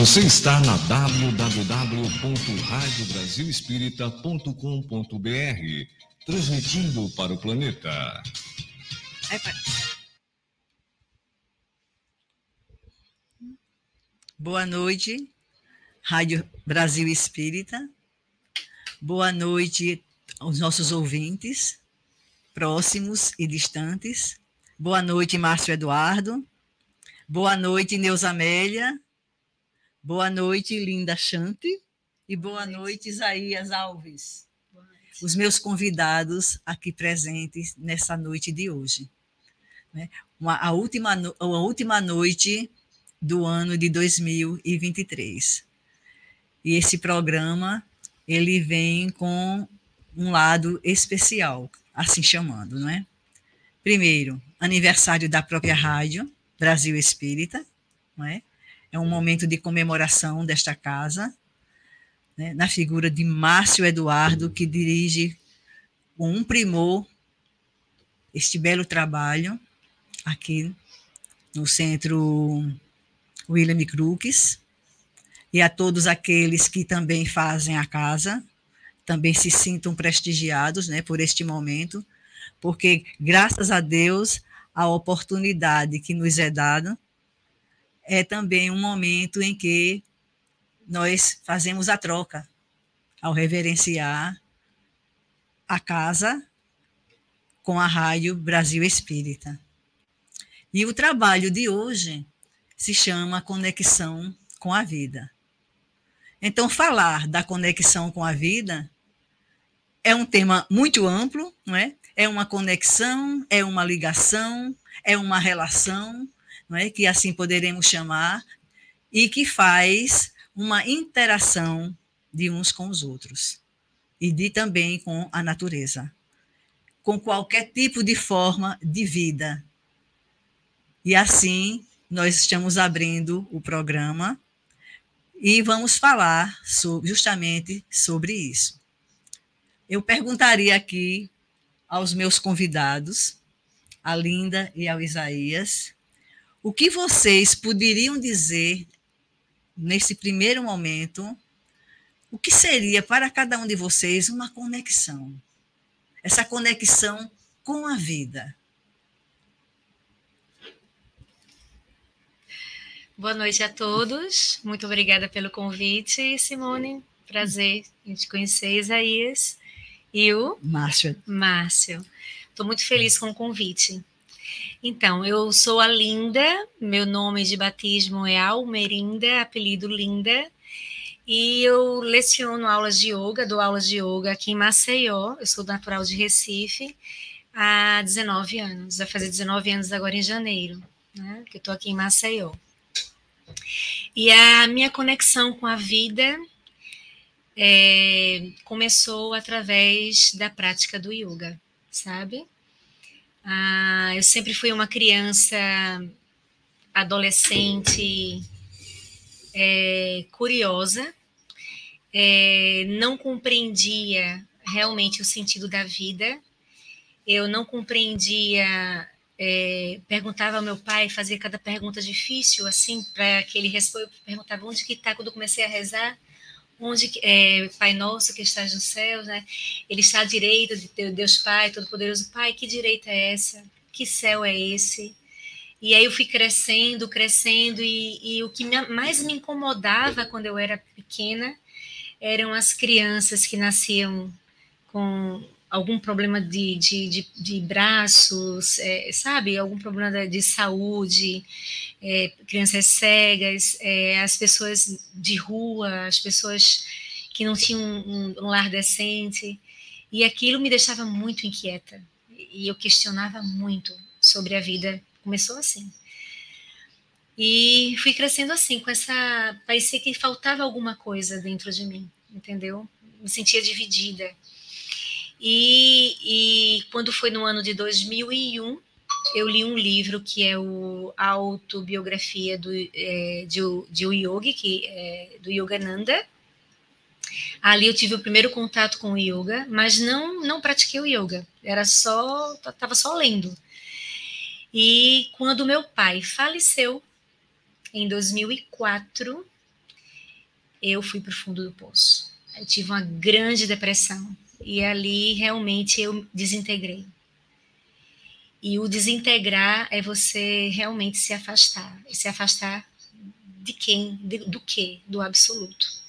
Você está na www.radiobrasilespírita.com.br, transmitindo para o planeta. Boa noite, Rádio Brasil Espírita. Boa noite aos nossos ouvintes, próximos e distantes. Boa noite, Márcio Eduardo. Boa noite, Neuza Amélia. Boa noite, Linda Chante. E boa noite, Isaías Alves. Os meus convidados aqui presentes nessa noite de hoje. Né? Uma, a, última, a última noite do ano de 2023. E esse programa, ele vem com um lado especial, assim chamando, não é? Primeiro, aniversário da própria rádio, Brasil Espírita, não é? É um momento de comemoração desta casa, né? na figura de Márcio Eduardo, que dirige com um primor este belo trabalho aqui no Centro William Crookes, e a todos aqueles que também fazem a casa, também se sintam prestigiados né, por este momento, porque, graças a Deus, a oportunidade que nos é dada é também um momento em que nós fazemos a troca ao reverenciar a casa com a Rádio Brasil Espírita. E o trabalho de hoje se chama Conexão com a Vida. Então, falar da conexão com a vida é um tema muito amplo, não é? É uma conexão, é uma ligação, é uma relação, não é? Que assim poderemos chamar e que faz uma interação de uns com os outros e de também com a natureza, com qualquer tipo de forma de vida. E assim nós estamos abrindo o programa e vamos falar sobre, justamente sobre isso. Eu perguntaria aqui aos meus convidados, a Linda e ao Isaías, o que vocês poderiam dizer nesse primeiro momento, o que seria para cada um de vocês uma conexão? Essa conexão com a vida. Boa noite a todos. Muito obrigada pelo convite, Simone. Prazer em te conhecer, Isaías. E o Márcio. Márcio. Estou muito feliz com o convite. Então, eu sou a Linda, meu nome de batismo é Almerinda, apelido Linda, e eu leciono aulas de yoga, dou aulas de yoga aqui em Maceió, eu sou natural de Recife, há 19 anos, vai fazer 19 anos agora em janeiro, né, que eu estou aqui em Maceió. E a minha conexão com a vida é, começou através da prática do yoga, sabe? Ah, eu sempre fui uma criança, adolescente, é, curiosa, é, não compreendia realmente o sentido da vida, eu não compreendia é, perguntava ao meu pai, fazia cada pergunta difícil, assim, para que ele respondesse, perguntava onde que está, quando eu comecei a rezar, onde, é, Pai Nosso que estás no céu, né? Ele está à direita de Deus Pai, Todo-Poderoso Pai, que direita é essa? Que céu é esse? E aí eu fui crescendo, crescendo, e, e o que mais me incomodava quando eu era pequena eram as crianças que nasciam com algum problema de, de, de, de braços, é, sabe? Algum problema de saúde, é, crianças cegas, é, as pessoas de rua, as pessoas que não tinham um, um, lar decente. E aquilo me deixava muito inquieta. E eu questionava muito sobre a vida. Começou assim. E fui crescendo assim, com essa. Parecia que faltava alguma coisa dentro de mim, entendeu? Me sentia dividida e, e quando foi no ano de 2001, eu li um livro que é o a autobiografia do, é, de, de yogi, que é do Yogananda. Ali eu tive o primeiro contato com o yoga, mas não não pratiquei o yoga, era só estava só lendo. E quando meu pai faleceu em 2004, eu fui para o fundo do poço. Eu tive uma grande depressão e ali realmente eu desintegrei. E o desintegrar é você realmente se afastar. E se afastar de quem? De, do que? Do absoluto.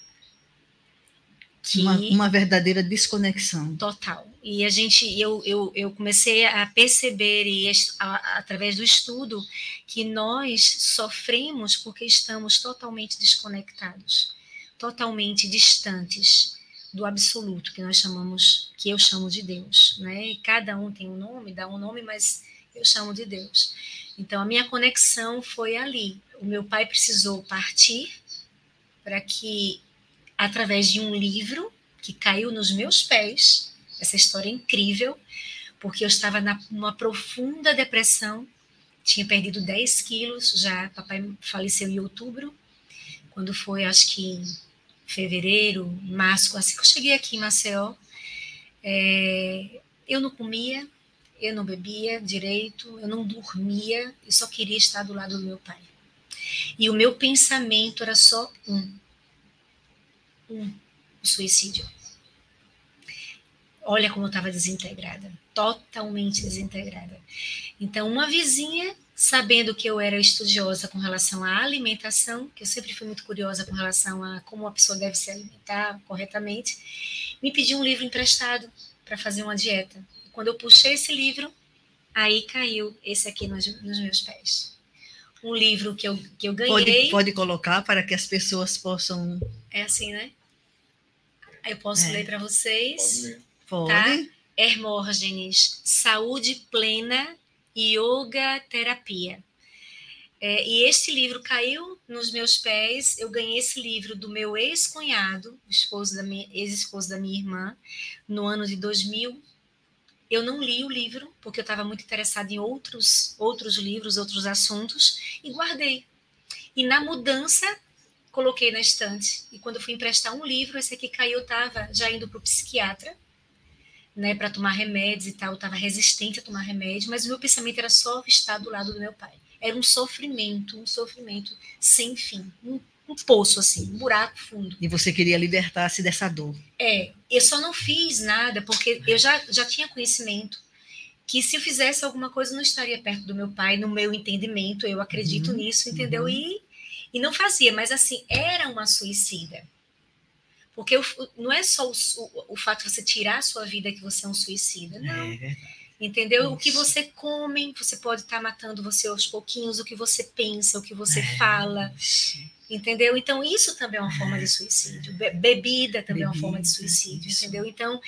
Que... Uma, uma, verdadeira desconexão. Total. E a gente, eu, eu, eu comecei a perceber, e a, através do estudo, que nós sofremos porque estamos totalmente desconectados, totalmente distantes do absoluto que nós chamamos, que eu chamo de Deus, né? E cada um tem um nome, dá um nome, mas eu chamo de Deus. Então a minha conexão foi ali. O meu pai precisou partir para que através de um livro que caiu nos meus pés, essa história é incrível, porque eu estava numa profunda depressão, tinha perdido 10 quilos já, papai faleceu em outubro, quando foi, acho que fevereiro, março, assim que eu cheguei aqui em Maceió, é, eu não comia, eu não bebia direito, eu não dormia, eu só queria estar do lado do meu pai. E o meu pensamento era só um: um, suicídio. Olha como eu estava desintegrada, totalmente desintegrada. Então, uma vizinha sabendo que eu era estudiosa com relação à alimentação, que eu sempre fui muito curiosa com relação a como uma pessoa deve se alimentar corretamente, me pediu um livro emprestado para fazer uma dieta. E quando eu puxei esse livro, aí caiu esse aqui nos, nos meus pés. Um livro que eu, que eu ganhei. Pode, pode colocar para que as pessoas possam. É assim, né? Eu posso é. ler para vocês. Pode. Tá? Hermógenes, saúde plena Yoga Terapia. É, e este livro caiu nos meus pés. Eu ganhei esse livro do meu ex-cunhado, esposo da ex-esposo da minha irmã, no ano de 2000. Eu não li o livro porque eu estava muito interessada em outros outros livros, outros assuntos e guardei. E na mudança coloquei na estante. E quando eu fui emprestar um livro, esse aqui caiu, estava já indo para o psiquiatra né, para tomar remédios e tal, eu estava resistente a tomar remédio, mas o meu pensamento era só estar do lado do meu pai. Era um sofrimento, um sofrimento sem fim, um, um poço assim, um buraco fundo. E você queria libertar-se dessa dor? É, eu só não fiz nada porque eu já, já tinha conhecimento que se eu fizesse alguma coisa não estaria perto do meu pai, no meu entendimento, eu acredito uhum, nisso, entendeu? Uhum. E, e não fazia, mas assim, era uma suicida. Porque o, não é só o, o, o, fato de você tirar a sua vida que você é um suicida, não. É Entendeu? Isso. O que você come, você pode estar tá matando você aos pouquinhos, o que você pensa, o que você é. fala. Entendeu? Então, isso também é uma forma de suicídio. Be bebida também Bebida, é uma forma de suicídio, isso. entendeu? Então,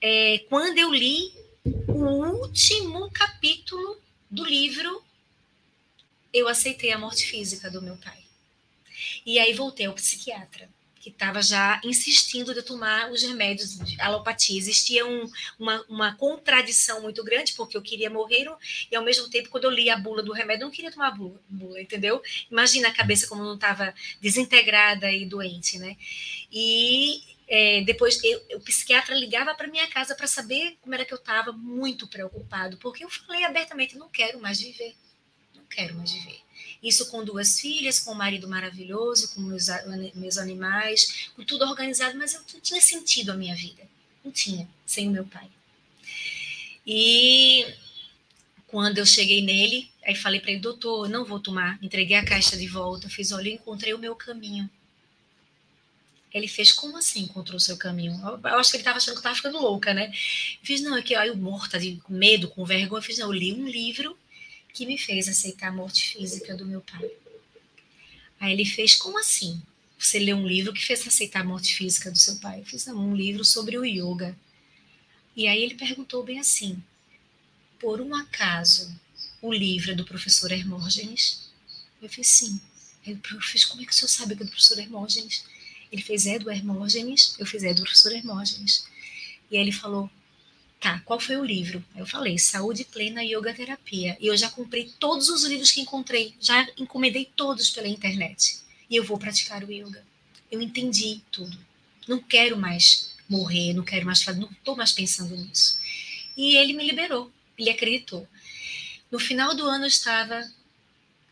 é, quando eu li o último capítulo do livro, eu aceitei a morte física do meu pai. E aí voltei ao psiquiatra que estava já insistindo de tomar os remédios de alopatia. Existia um, uma, uma contradição muito grande, porque eu queria morrer e, ao mesmo tempo, quando eu li a bula do remédio, eu não queria tomar a bula, bula entendeu? Imagina a cabeça como não estava desintegrada e doente, né? E é, depois eu, o psiquiatra ligava para minha casa para saber como era que eu estava, muito preocupado, porque eu falei abertamente: não quero mais viver, não quero mais viver. Isso com duas filhas, com um marido maravilhoso, com meus, meus animais, com tudo organizado, mas eu não tinha sentido a minha vida. Não tinha, sem o meu pai. E quando eu cheguei nele, aí falei para ele, doutor, não vou tomar. Entreguei a caixa de volta, fiz, olha, eu encontrei o meu caminho. Ele fez, como assim encontrou o seu caminho? Eu acho que ele estava achando que eu estava ficando louca, né? fiz, não, é que aí eu morta de medo, com vergonha, fiz, não, eu li um livro que me fez aceitar a morte física do meu pai. Aí ele fez, como assim? Você leu um livro que fez aceitar a morte física do seu pai? Eu fiz um livro sobre o yoga. E aí ele perguntou bem assim: por um acaso o livro é do professor Hermógenes? Eu fiz sim. Ele fez, como é que o senhor sabe que é do professor Hermógenes? Ele fez, é do Hermógenes? Eu fiz, é do professor Hermógenes. E aí ele falou, Tá, qual foi o livro? Eu falei, Saúde Plena Yoga Terapia. E eu já comprei todos os livros que encontrei, já encomendei todos pela internet. E eu vou praticar o yoga. Eu entendi tudo. Não quero mais morrer, não quero mais fazer, não estou mais pensando nisso. E ele me liberou, ele acreditou. No final do ano eu estava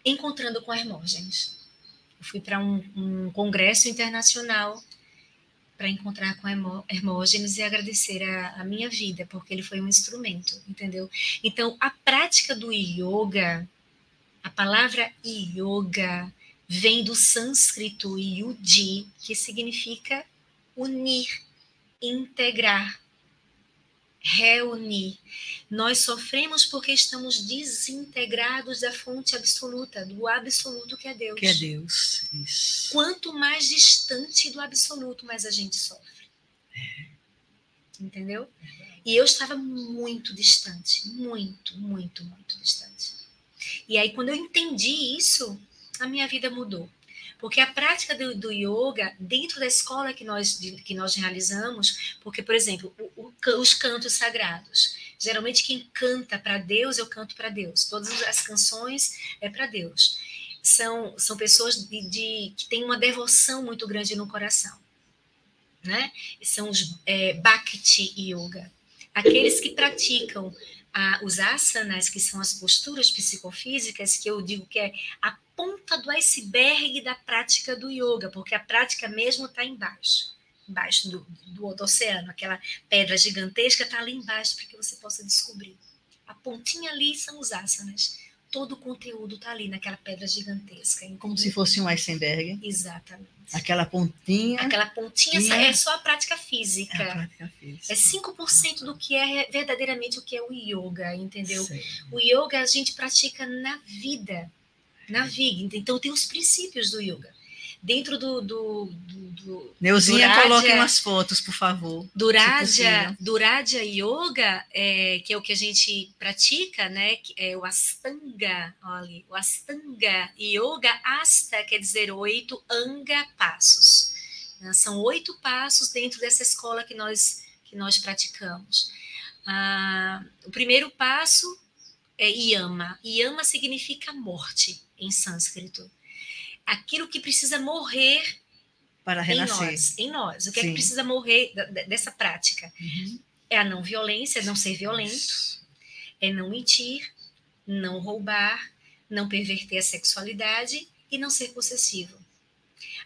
encontrando com Hermógenes. Eu fui para um, um, congresso internacional para encontrar com Hermógenes e agradecer a, a, minha vida, porque ele foi um instrumento, entendeu? Então, a prática do yoga, a palavra yoga vem do sânscrito yudi, que significa unir, integrar, reunir. Nós sofremos porque estamos desintegrados da fonte absoluta, do absoluto que é Deus. Que é Deus. Isso. Quanto mais distante do absoluto, mais a gente sofre. Entendeu? E eu estava muito distante, muito, muito, muito distante. E aí, quando eu entendi isso, a minha vida mudou. Porque a prática do, do, yoga, dentro da escola que nós, de, que nós realizamos, porque, por exemplo, o, o, os cantos sagrados. Geralmente, quem canta para Deus, eu canto para Deus. Todas as canções é para Deus. São, são pessoas de, de, que têm uma devoção muito grande no coração. Né? São os é, Bhakti Yoga. Aqueles que praticam a, os asanas, que são as posturas psicofísicas, que eu digo que é a ponta do iceberg da prática do yoga, porque a prática mesmo está embaixo, embaixo do, do, do oceano, aquela pedra gigantesca está ali embaixo para que você possa descobrir. A pontinha ali são os asanas. Todo o conteúdo está ali naquela pedra gigantesca. Como se fosse um iceberg. Exatamente. Aquela pontinha. Aquela pontinha é só a prática física. É, a prática física. é 5% do que é verdadeiramente o que é o yoga, entendeu? Sei. O yoga a gente pratica na vida na vida. Então, tem os princípios do yoga. Dentro do. do, do, do Neuzinha, Duradia, coloque umas fotos, por favor. Duradia, Duradia Yoga, é, que é o que a gente pratica, né? É o Astanga, olha, o Astanga Yoga, Asta quer dizer oito, Anga, passos. Né? São oito passos dentro dessa escola que nós, que nós praticamos. Ah, o primeiro passo é Yama. Yama significa morte em sânscrito. Aquilo que precisa morrer para renascer. Em nós. Em nós. O que Sim. é que precisa morrer dessa prática? Uhum. É a não violência, não ser violento, é não mentir, não roubar, não perverter a sexualidade e não ser possessivo.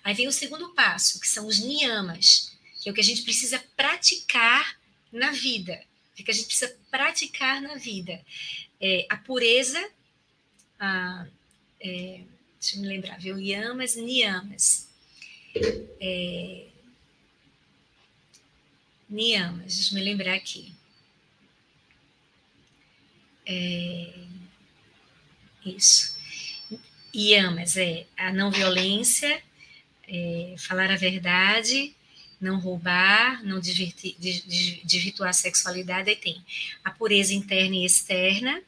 Aí vem o segundo passo, que são os niyamas, que é o que a gente precisa praticar na vida. O que a gente precisa praticar na vida. É a pureza, a, é, deixa eu me lembrar, viu? Yamas, Niyamas. É, Niyamas, deixa eu me lembrar aqui. É, isso. Yamas é a não violência, é, falar a verdade, não roubar, não desvirtuar a sexualidade. Aí tem a pureza interna e externa,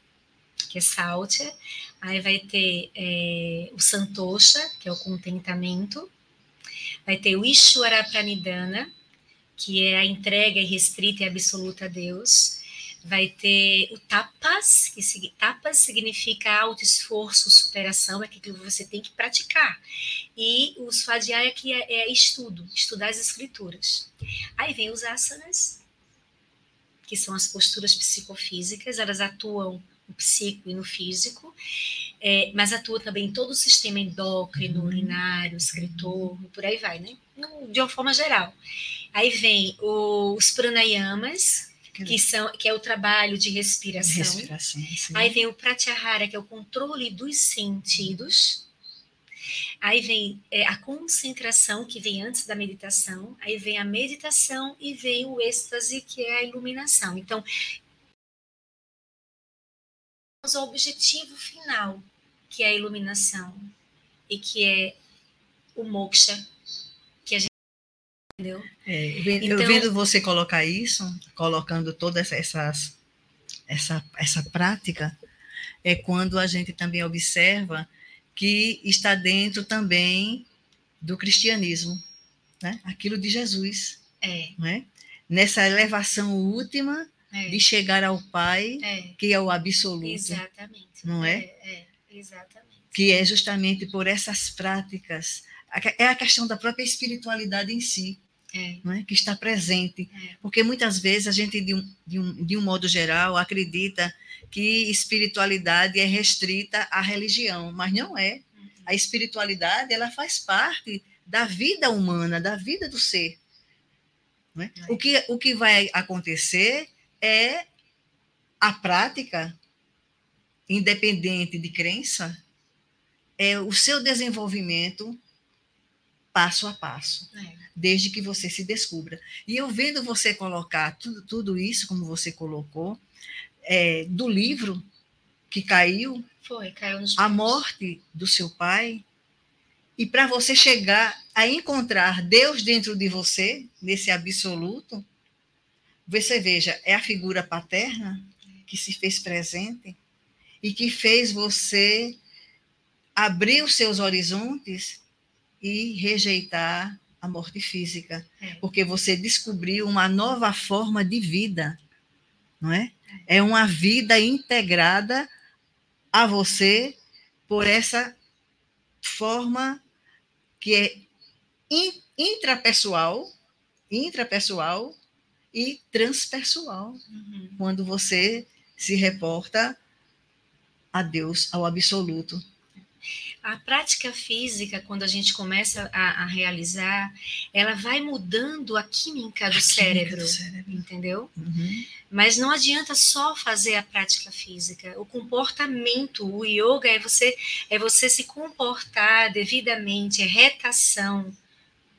que é Sáutia, Aí vai ter é, o Santosha, que é o contentamento. Vai ter o Ishwara Pranidhana, que é a entrega restrita e absoluta a Deus. Vai ter o tapas, que tapas significa alto esforço, superação, é aquilo que você tem que praticar. E o svadhyaya, que é, é estudo, estudar as escrituras. Aí vem os asanas, que são as posturas psicofísicas, elas atuam no psíquico e no físico, é, mas atua também em todo o sistema endócrino, uhum. urinário, excretor, por aí vai, né? De uma forma geral. Aí vem os pranayamas, que, são, que é o trabalho de respiração. respiração aí vem o pratyahara, que é o controle dos sentidos. Aí vem é, a concentração, que vem antes da meditação. Aí vem a meditação e vem o êxtase, que é a iluminação. Então, ao objetivo final, que é a iluminação e que é o moksha que a gente entendeu. É, então, eu vendo você colocar isso, colocando toda essa, essas, essa, essa prática, é quando a gente também observa que está dentro também do cristianismo, né? aquilo de Jesus. É. Né? Nessa elevação última é. de chegar ao Pai, é. que é o absoluto. Exatamente. Não é? É, é exatamente. Que é justamente por essas práticas, é a questão da própria espiritualidade em si. É. Não é? que está presente. É. Porque muitas vezes a gente, de um, de, um, de um modo geral, acredita que espiritualidade é restrita à religião, mas não é. Uhum. A espiritualidade, ela faz parte da vida humana, da vida do ser. Né? É. O, que, o que vai acontecer é a prática, independente de crença, é o seu desenvolvimento passo a passo, É. desde que você se descubra. E eu vendo você colocar tudo, tudo isso, como você colocou, é, do livro que caiu, Foi, caiu nos a pés. morte do seu pai, e para você chegar a encontrar Deus dentro de você, nesse absoluto, você veja, é a figura paterna que se fez presente e que fez você abrir os seus horizontes e rejeitar a morte física, É. porque você descobriu uma nova forma de vida, não é? É uma vida integrada a você por essa forma que é in- intrapessoal, intrapessoal e transpessoal, Uhum. quando você se reporta a Deus, ao absoluto. A prática física, quando a gente começa a, a realizar, ela vai mudando a química do A química cérebro, do cérebro. entendeu? Uhum. Mas não adianta só fazer a prática física. O comportamento, o yoga é você é você se comportar devidamente, é retação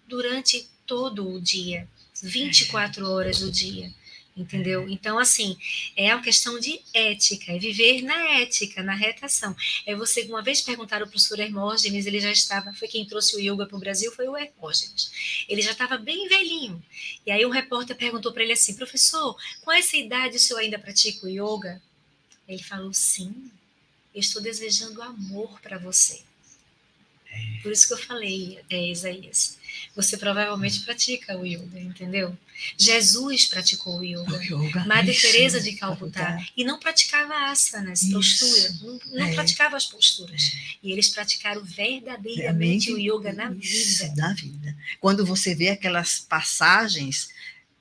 durante todo o dia, 24 horas do dia. Entendeu? Então, assim, é uma questão de ética, é viver na ética, na retação. É você, uma vez perguntaram o professor Hermógenes, ele já estava, foi quem trouxe o yoga para o Brasil, foi o Hermógenes. Ele já estava bem velhinho. E aí o repórter perguntou para ele assim, professor, com essa idade o senhor ainda pratica o yoga? Ele falou, sim, eu estou desejando amor para você. Por isso que eu falei, é, Isaías, você provavelmente pratica o yoga, entendeu? Jesus praticou o yoga. yoga. Madre isso, Teresa de Calcutá Calcutá. e não praticava asanas, Isso. postura, não, não É. praticava as posturas. E eles praticaram verdadeiramente o yoga na isso, vida. na vida. Quando você vê aquelas passagens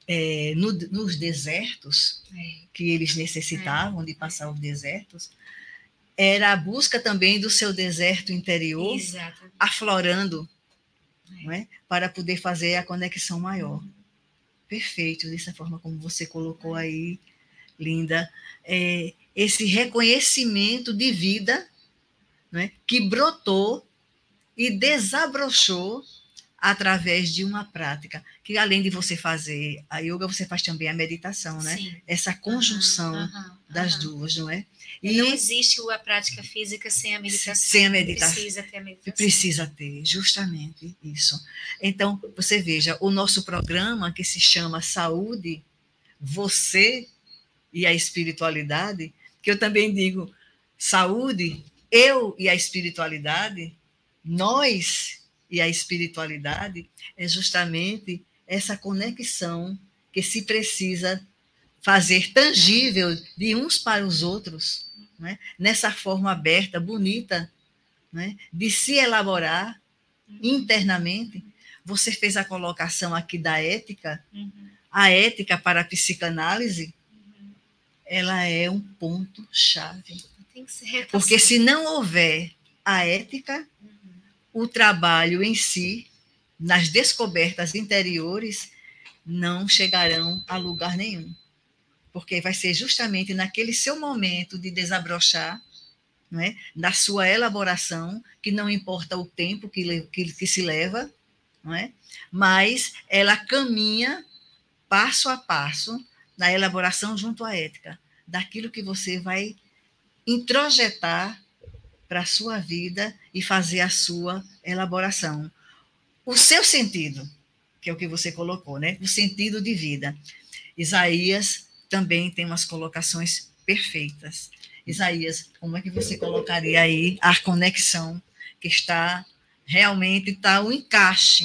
é, no- nos desertos, É, que eles necessitavam de passar os desertos, era a busca também do seu deserto interior exato. aflorando, É. é? para poder fazer a conexão maior. Perfeito, dessa forma como você colocou aí, linda, é, esse reconhecimento de vida é? que brotou e desabrochou através de uma prática, que além de você fazer a yoga, você faz também a meditação, né? Sim. Essa conjunção Aham, aham, das duas, não é? E não existe a prática física sem a meditação. Sem a meditação. Precisa ter a meditação. Precisa ter, justamente isso. Então, você veja, o nosso programa que se chama Saúde, Você e a Espiritualidade, que eu também digo saúde, eu e a espiritualidade, nós e a espiritualidade, é justamente essa conexão que se precisa fazer tangível de uns para os outros, né? nessa forma aberta, bonita, né? de se elaborar internamente. Você fez a colocação aqui da ética, Uhum, a ética para a psicanálise, ela é um ponto chave. Tem que ser retação. Porque se não houver a ética, Uhum. O trabalho em si, nas descobertas interiores, não chegarão a lugar nenhum. Porque vai ser justamente naquele seu momento de desabrochar, não é? da sua elaboração, que não importa o tempo que, que, que se leva, não é? mas ela caminha passo a passo na elaboração junto à ética, daquilo que você vai introjetar para a sua vida e fazer a sua elaboração. O seu sentido, que é o que você colocou, né? O sentido de vida. Isaías também tem umas colocações perfeitas. Isaías, como é que você colocaria aí a conexão que está realmente está o encaixe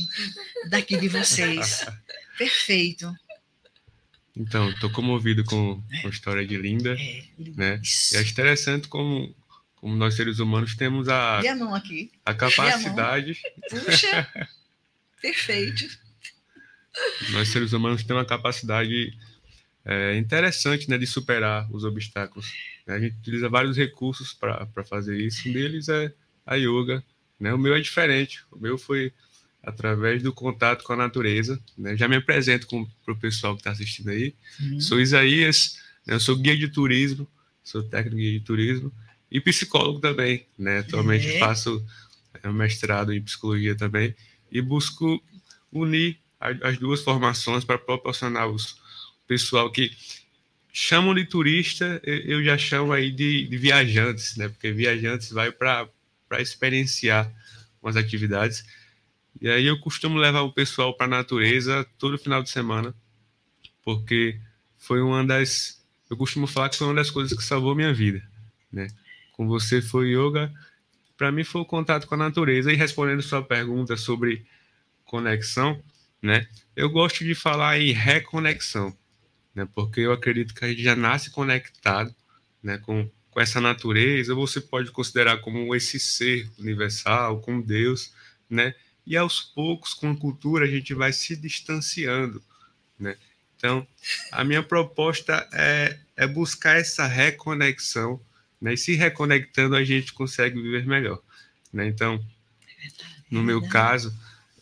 daqui de vocês? Perfeito. Então, estou comovido com, com a história de Linda. É, Né? E acho interessante como, como nós seres humanos temos a, a mão aqui. a capacidade, Puxa, perfeito. nós seres humanos temos uma capacidade é, interessante né, de superar os obstáculos. A gente utiliza vários recursos para fazer isso. Um deles é a yoga, Né? O meu é diferente. O meu foi através do contato com a natureza. Né? Já me apresento para o pessoal que está assistindo aí. Uhum. Sou Isaías, né? eu sou guia de turismo, sou técnico de turismo e psicólogo também. Né? Atualmente é. faço é, mestrado em psicologia também e busco unir as duas formações para proporcionar os pessoal que chamam de turista, eu já chamo aí de, de viajantes, né? Porque viajantes vai para experienciar umas atividades. E aí eu costumo levar o pessoal para a natureza todo final de semana, porque foi uma das. Eu costumo falar que foi uma das coisas que salvou minha vida, né? Com você foi yoga, para mim foi o contato com a natureza. E respondendo sua pergunta sobre conexão, né? Eu gosto de falar em reconexão, né? Porque eu acredito que a gente já nasce conectado, né? Com, com essa natureza, você pode considerar como esse ser universal, com Deus, né? E aos poucos, com a cultura, a gente vai se distanciando, né? Então, a minha proposta é, é buscar essa reconexão, né? E se reconectando, a gente consegue viver melhor, né? Então, no meu caso,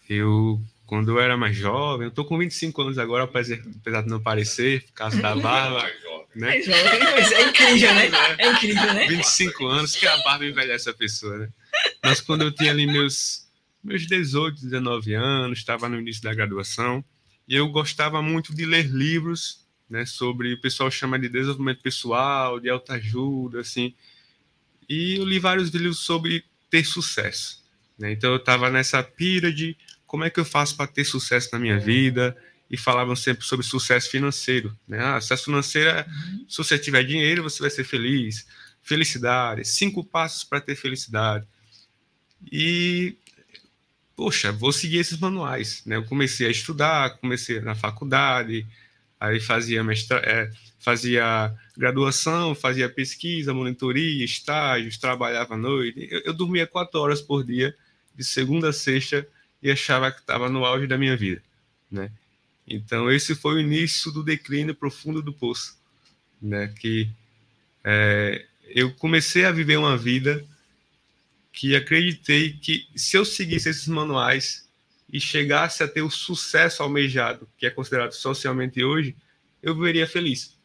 eu quando eu era mais jovem, eu tô com 25 anos agora, apesar, apesar de não parecer, por causa da barba. né? É jovem, mas é incrível, né? É incrível, né? 25 anos, que a barba envelhece a pessoa, né? Mas quando eu tinha ali meus, meus 18, 19 anos, estava no início da graduação, e eu gostava muito de ler livros, né, sobre, o pessoal chama de desenvolvimento pessoal, de autoajuda, assim, e eu li vários livros sobre ter sucesso, né? Então eu estava nessa pira de como é que eu faço para ter sucesso na minha vida? E falavam sempre sobre sucesso financeiro. Né? Ah, sucesso financeiro é, uhum. se você tiver dinheiro, você vai ser feliz. Felicidade, cinco passos para ter felicidade. E, poxa, vou seguir esses manuais. Né? Eu comecei a estudar, comecei na faculdade, aí fazia, mestra, é, fazia graduação, fazia pesquisa, monitoria, estágios, trabalhava à noite. Eu, eu dormia quatro horas por dia, de segunda a sexta, e achava que estava no auge da minha vida, né? Então esse foi o início do declínio profundo do poço, né? Que é, eu comecei a viver uma vida que acreditei que se eu seguisse esses manuais e chegasse a ter o sucesso almejado, que é considerado socialmente hoje, eu viveria feliz.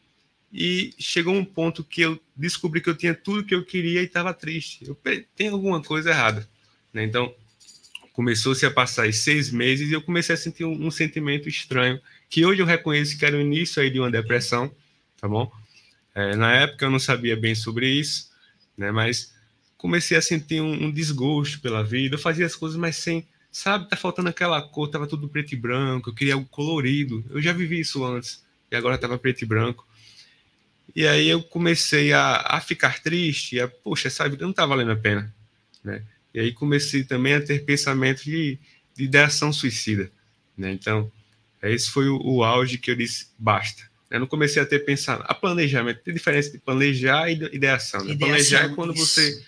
E chegou um ponto que eu descobri que eu tinha tudo que eu queria e estava triste. Eu tem alguma coisa errada, né? Então começou-se a passar seis meses e eu comecei a sentir um, um, sentimento estranho, que hoje eu reconheço que era o início aí de uma depressão, tá bom? É, na época eu não sabia bem sobre isso, né? Mas comecei a sentir um, um, desgosto pela vida, eu fazia as coisas, mas sem, sabe, tá faltando aquela cor, tava tudo preto e branco, eu queria algo colorido, eu já vivi isso antes, e agora tava preto e branco. E aí eu comecei a, a ficar triste, a, poxa, essa vida não tá valendo a pena, né? E aí comecei também a ter pensamento de, de ideação suicida. Né? Então, esse foi o, o, auge que eu disse, basta. Eu não comecei a ter pensado, a planejamento, tem diferença de planejar e ideação. Né? ideação planejar é quando isso. você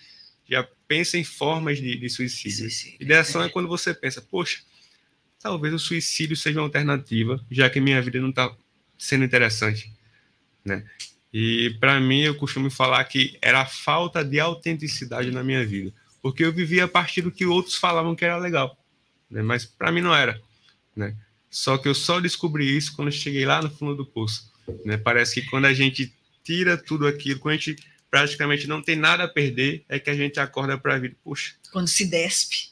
já pensa em formas de, de suicídio. suicídio. Ideação é. é quando você pensa, poxa, talvez o suicídio seja uma alternativa, já que minha vida não está sendo interessante, né? E para mim eu costumo falar que era a falta de autenticidade na minha vida porque eu vivia a partir do que outros falavam que era legal, né? mas para mim não era. Né? Só que eu só descobri isso quando cheguei lá no fundo do poço. Né? Parece que quando a gente tira tudo aquilo, quando a gente praticamente não tem nada a perder, é que a gente acorda para a vida. Puxa. Quando se despe.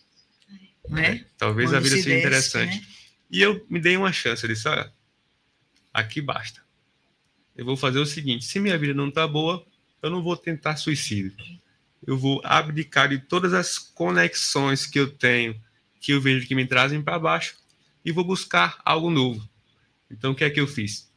Né? É, talvez quando a vida se seja despe, interessante. Né? E eu me dei uma chance. Eu disse: olha, aqui basta. Eu vou fazer o seguinte: se minha vida não está boa, eu não vou tentar suicídio eu vou abdicar de todas as conexões que eu tenho, que eu vejo que me trazem para baixo, e vou buscar algo novo. Então, o que é que eu fiz?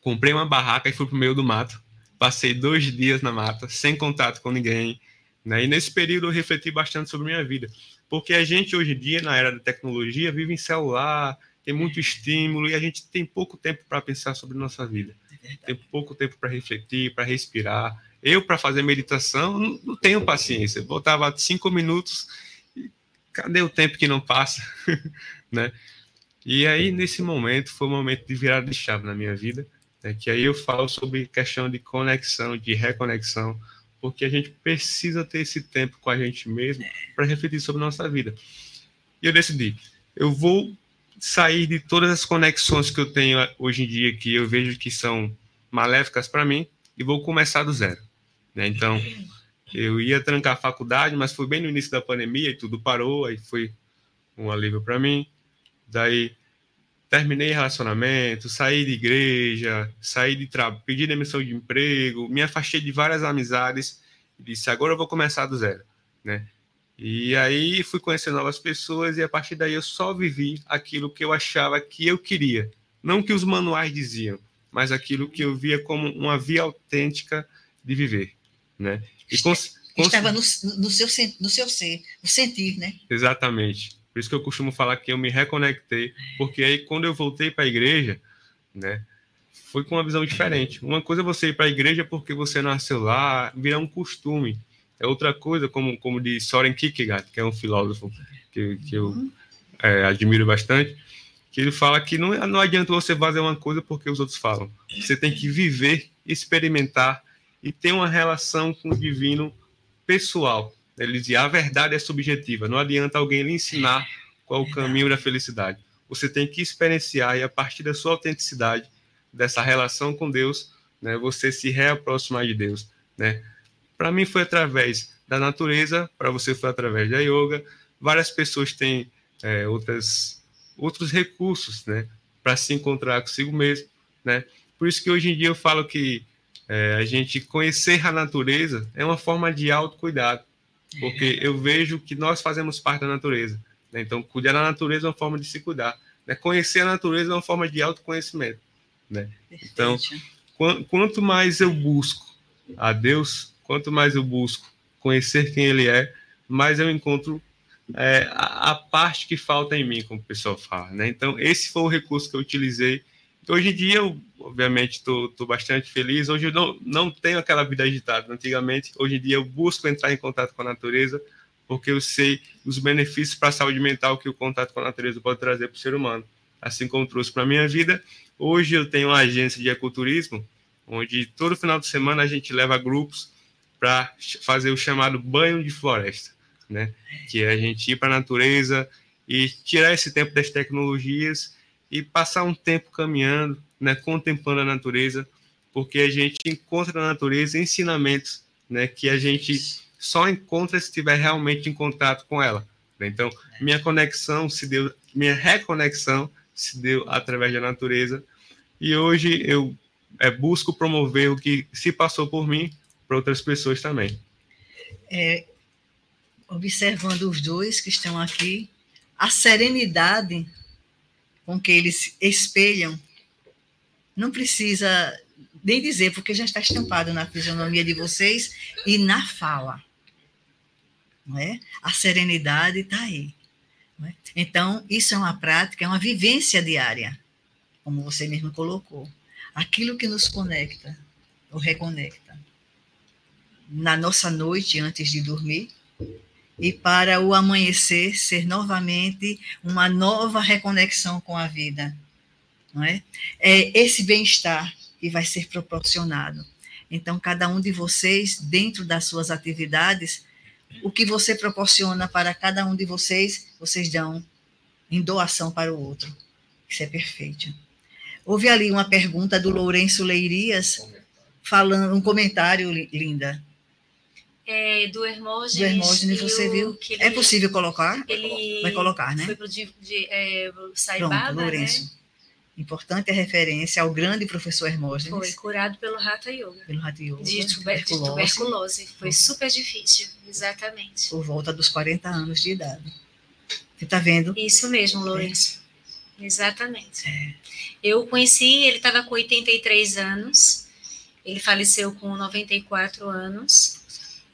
Comprei uma barraca e fui para o meio do mato. Passei dois dias na mata, sem contato com ninguém. Né? E nesse período eu refleti bastante sobre minha vida. Porque a gente, hoje em dia, na era da tecnologia, vive em celular, tem muito estímulo e a gente tem pouco tempo para pensar sobre nossa vida. É tem pouco tempo para refletir, para respirar. Eu, para fazer meditação, não, tenho paciência. Botava cinco minutos e cadê o tempo que não passa? né? E aí, nesse momento, foi um momento de virada de chave na minha vida, né? que aí eu falo sobre questão de conexão, de reconexão, porque a gente precisa ter esse tempo com a gente mesmo para refletir sobre a nossa vida. E eu decidi, eu vou sair de todas as conexões que eu tenho hoje em dia que eu vejo que são maléficas para mim e vou começar do zero. Né? Então, eu ia trancar a faculdade, mas foi bem no início da pandemia e tudo parou, aí foi um alívio para mim. Daí terminei relacionamento, saí de igreja, saí de trabalho, pedi demissão de emprego, me afastei de várias amizades e disse agora eu vou começar do zero, né? E aí fui conhecer novas pessoas e a partir daí eu só vivi aquilo que eu achava que eu queria, não que os manuais diziam, mas aquilo que eu via como uma via autêntica de viver, né? E cons Estava no, no, seu, no seu ser, no sentir, né? Exatamente. Por isso que eu costumo falar que eu me reconectei, porque aí quando eu voltei para a igreja, né, foi com uma visão diferente. Uma coisa é você ir para a igreja porque você nasceu lá, virar um costume. É outra coisa, como, como diz Soren Kierkegaard, que é um filósofo que, que eu uhum. é, admiro bastante, que ele fala que não, não adianta você fazer uma coisa porque os outros falam. Você tem que viver, experimentar e ter uma relação com o divino pessoal. Ele dizia: a verdade é subjetiva, não adianta alguém lhe ensinar qual o caminho da felicidade. Você tem que experienciar e, a partir da sua autenticidade, dessa relação com Deus, né, você se reaproximar de Deus. Né? Para mim, foi através da natureza, para você, foi através da yoga. Várias pessoas têm é, outras, outros recursos né, para se encontrar consigo mesmo. Né? Por isso que hoje em dia eu falo que é, a gente conhecer a natureza é uma forma de autocuidado porque eu vejo que nós fazemos parte da natureza. Né? Então, cuidar da natureza é uma forma de se cuidar. Né? Conhecer a natureza é uma forma de autoconhecimento. Né? Então, qu quanto mais eu busco a Deus, quanto mais eu busco conhecer quem Ele é, mais eu encontro é, a, a, parte que falta em mim, como o pessoal fala. Né? Então, esse foi o recurso que eu utilizei. Hoje em dia, eu, obviamente, estou bastante feliz. Hoje eu não, não tenho aquela vida agitada. Antigamente, hoje em dia, eu busco entrar em contato com a natureza, porque eu sei os benefícios para a saúde mental que o contato com a natureza pode trazer para o ser humano. Assim como trouxe para a minha vida. Hoje eu tenho uma agência de ecoturismo, onde todo final de semana a gente leva grupos para fazer o chamado banho de floresta, né? Que é a gente ir para a natureza e tirar esse tempo das tecnologias e passar um tempo caminhando, né, contemplando a natureza, porque a gente encontra na natureza ensinamentos né, que a gente só encontra se estiver realmente em contato com ela. Né? Então, minha conexão se deu, minha reconexão se deu através da natureza, e hoje eu é, busco promover o que se passou por mim para outras pessoas também. É, observando os dois que estão aqui, a serenidade com que eles espelham, não precisa nem dizer, porque já está estampado na fisionomia de vocês e na fala. Não é? A serenidade está aí. É? Então, isso é uma prática, é uma vivência diária, como você mesmo colocou. Aquilo que nos conecta, ou reconecta. Na nossa noite, antes de dormir, e para o amanhecer ser novamente uma nova reconexão com a vida. Não é? é esse bem-estar que vai ser proporcionado. Então, cada um de vocês, dentro das suas atividades, o que você proporciona para cada um de vocês, vocês dão em doação para o outro. Isso é perfeito. Houve ali uma pergunta do Lourenço Leirias, falando, um comentário, Linda, é, do Hermógenes. Do Hermógenes, você viu? Ele, é possível colocar? Ele Vai colocar, né? Foi para o de, de, é, Saibaba, Pronto, Lourenço. Né? Importante a referência ao grande professor Hermógenes. Foi curado pelo Hatha Yoga. Pelo Hatha Yoga. De, tuber, tuberculose. de tuberculose. Foi super difícil, exatamente. Por volta dos 40 anos de idade. Você está vendo? Isso mesmo, Lourenço. É. Exatamente. É. Eu conheci, ele estava com 83 anos. Ele faleceu com 94 anos.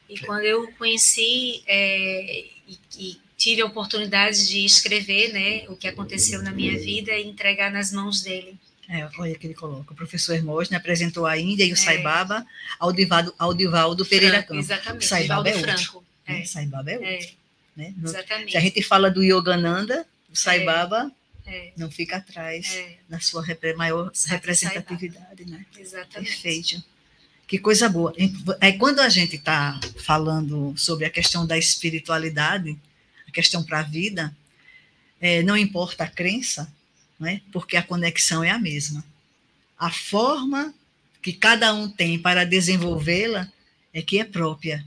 E quando eu conheci é, e, e, tive a oportunidade de escrever né, o que aconteceu na minha vida e entregar nas mãos dele. É, olha que ele coloca. O professor Hermosne apresentou a Índia e o é. Saibaba ao, Divaldo, ao Divaldo Pereira Franco, Campos. Exatamente, o Saibaba é Franco. É. Saibaba é outro. É. Né? Exatamente. Se a gente fala do Yogananda, o Saibaba é. não fica atrás é. na sua repre maior representatividade. Né? Exatamente. Perfeito. Que coisa boa. É quando a gente está falando sobre a questão da espiritualidade, a questão para a vida, é, não importa a crença, né? porque a conexão é a mesma. A forma que cada um tem para desenvolvê-la é que é própria,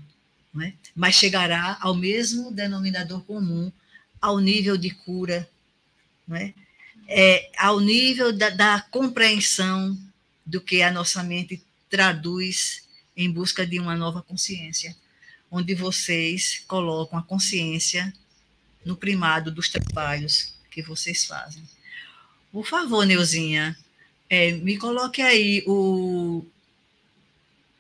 né? mas chegará ao mesmo denominador comum, ao nível de cura, né? é, ao nível da, da compreensão do que a nossa mente traduz em busca de uma nova consciência, onde vocês colocam a consciência no primado dos trabalhos que vocês fazem. Por favor, Neuzinha, é, me coloque aí o.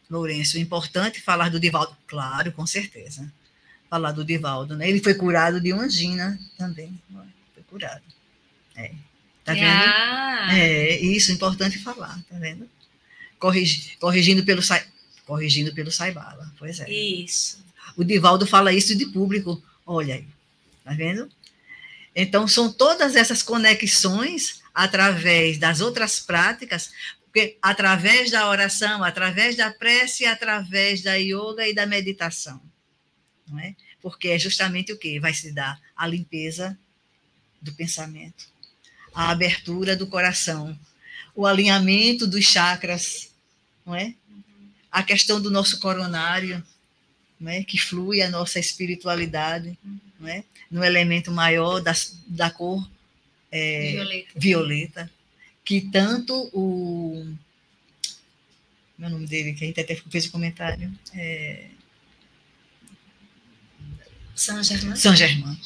Lourenço, importante falar do Divaldo. Claro, com certeza. Falar do Divaldo, né? Ele foi curado de angina também. Foi curado. É. Tá vendo? Ah. É, isso, importante falar, tá vendo? Corrigi, corrigindo pelo corrigindo pelo Saibala. Pois é. Isso. O Divaldo fala isso de público. Olha aí. Tá vendo? Então, são todas essas conexões através das outras práticas, porque através da oração, através da prece, através da yoga e da meditação. Não é? Porque é justamente o que vai se dar a limpeza do pensamento, a abertura do coração, o alinhamento dos chakras, não é? A questão do nosso coronário, não é? Que flui a nossa espiritualidade, não é? No elemento maior da, da cor é, violeta. violeta, que tanto o. Meu nome dele, que a gente até fez o um comentário. É, São Germain. São Germain,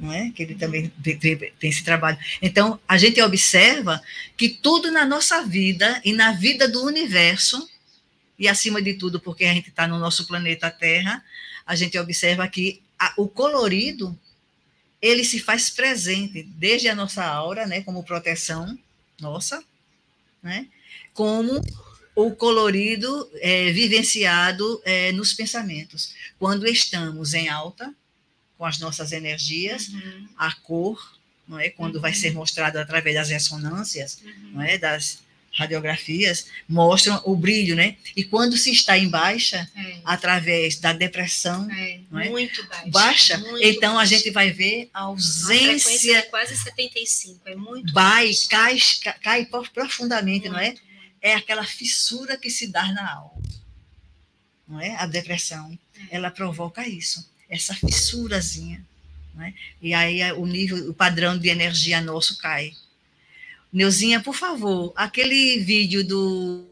não é? Que ele também tem, esse trabalho. Então, a gente observa que tudo na nossa vida e na vida do universo, e acima de tudo, porque a gente está no nosso planeta Terra, a gente observa que a, o colorido ele se faz presente desde a nossa aura, né, como proteção nossa, né, como o colorido é, vivenciado é, nos pensamentos. Quando estamos em alta, com as nossas energias, uhum. a cor, não é, quando uhum. vai ser mostrado através das ressonâncias, uhum. não é, das radiografias mostram o brilho, né? E quando se está em baixa, é. através da depressão, é, é? muito baixa, baixa muito então baixa. a gente vai ver a ausência. A é quase 75, é muito vai, baixa. cai, cai profundamente, muito, não é? É aquela fissura que se dá na alma, não é? A depressão, é. ela provoca isso, essa fissurazinha, não é? E aí o nível, o padrão de energia nosso cai. Neuzinha, por favor, aquele vídeo do.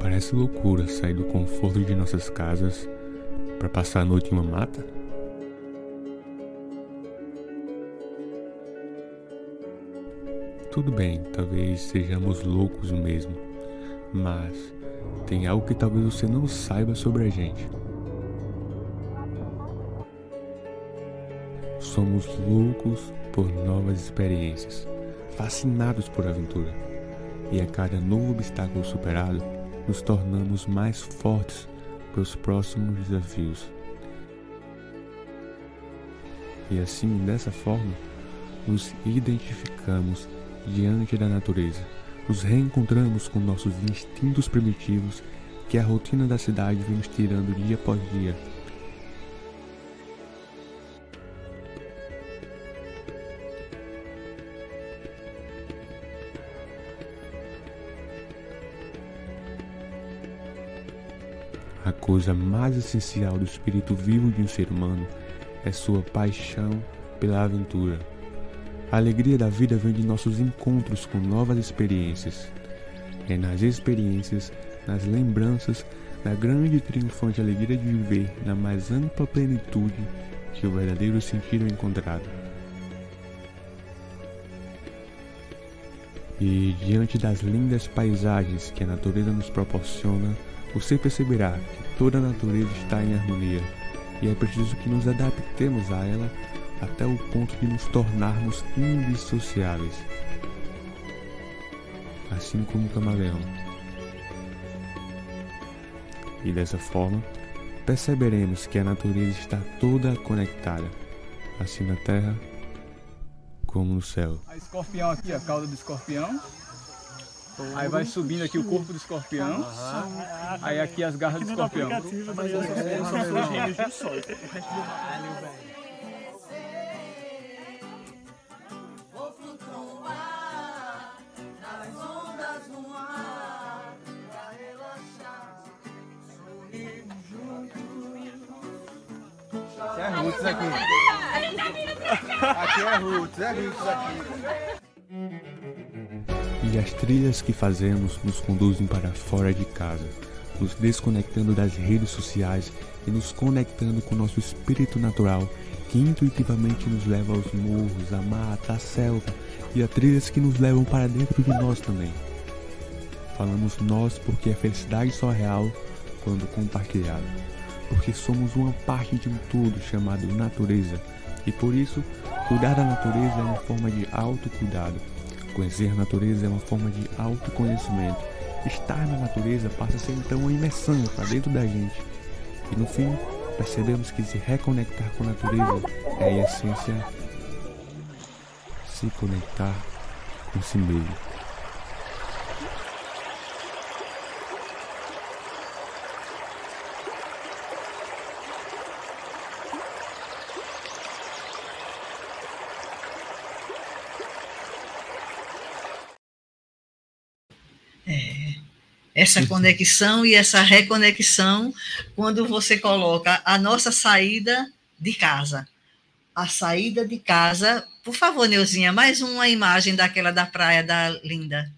Parece loucura sair do conforto de nossas casas para passar a noite em uma mata? Tudo bem, talvez sejamos loucos mesmo, mas tem algo que talvez você não saiba sobre a gente. Somos loucos por novas experiências, fascinados por aventura. E a cada novo obstáculo superado, nos tornamos mais fortes para os próximos desafios. E assim, dessa forma, nos identificamos diante da natureza, nos reencontramos com nossos instintos primitivos que a rotina da cidade vem nos tirando dia após dia A coisa mais essencial do espírito vivo de um ser humano é sua paixão pela aventura. A alegria da vida vem de nossos encontros com novas experiências. É nas experiências, nas lembranças, na grande e triunfante alegria de viver na mais ampla plenitude que o verdadeiro sentido é encontrado. E diante das lindas paisagens que a natureza nos proporciona, você perceberá que toda a natureza está em harmonia e é preciso que nos adaptemos a ela até o ponto de nos tornarmos indissociáveis, assim como o camaleão. E dessa forma, perceberemos que a natureza está toda conectada, assim na Terra como no céu. A escorpião aqui, a cauda do escorpião. Aí vai subindo aqui o corpo do escorpião. Aí aqui as garras do escorpião. Aqui. E as trilhas que fazemos nos conduzem para fora de casa, nos desconectando das redes sociais e nos conectando com nosso espírito natural, que intuitivamente nos leva aos morros, à mata, à selva e a trilhas que nos levam para dentro de nós também. Falamos nós porque a felicidade só é real quando compartilhada, porque somos uma parte de um todo chamado natureza e por isso cuidar da natureza é uma forma de autocuidado. Conhecer a natureza é uma forma de autoconhecimento. Estar na natureza passa a ser então uma imersão para dentro da gente. E no fim, percebemos que se reconectar com a natureza é em essência se conectar com si mesmo. Essa conexão e essa reconexão quando você coloca a nossa saída de casa. A saída de casa. Por favor, Neuzinha, mais uma imagem daquela da praia da Linda.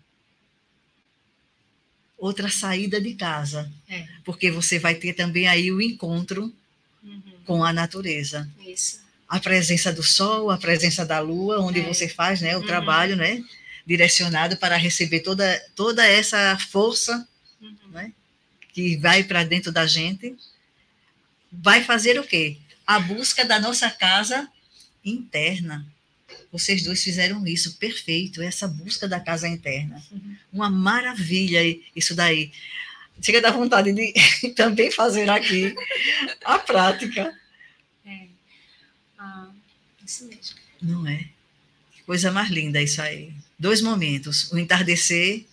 Outra saída de casa. É. Porque você vai ter também aí o encontro Uhum. com a natureza. Isso. A presença do sol, a presença da lua, onde É. você faz né, o Uhum. trabalho, né? Direcionado para receber toda, toda essa força Uhum. que vai para dentro da gente, vai fazer o quê? A busca da nossa casa interna. Vocês dois fizeram isso, perfeito, essa busca da casa interna. Uhum. Uma maravilha isso daí. Chega a dar vontade de também fazer aqui a prática, É. Ah, isso mesmo. não é? Que coisa mais linda isso aí. Dois momentos, o entardecer,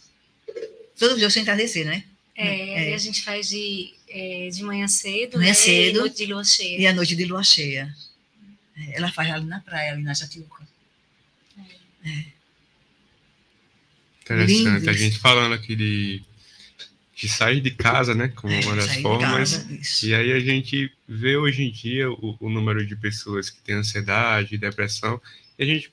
todos os dias tem entardecer, né? É, É. aí a gente faz de, é, de manhã cedo, Manhã né? cedo. E noite de lua cheia. E a noite de lua cheia. É, Ela faz ali na praia, ali na Jatiuca. Interessante. Lindos. A gente falando aqui de, de sair de casa, né? Como uma das formas. casa. E aí a gente vê hoje em dia o, o número de pessoas que têm ansiedade, depressão, e a gente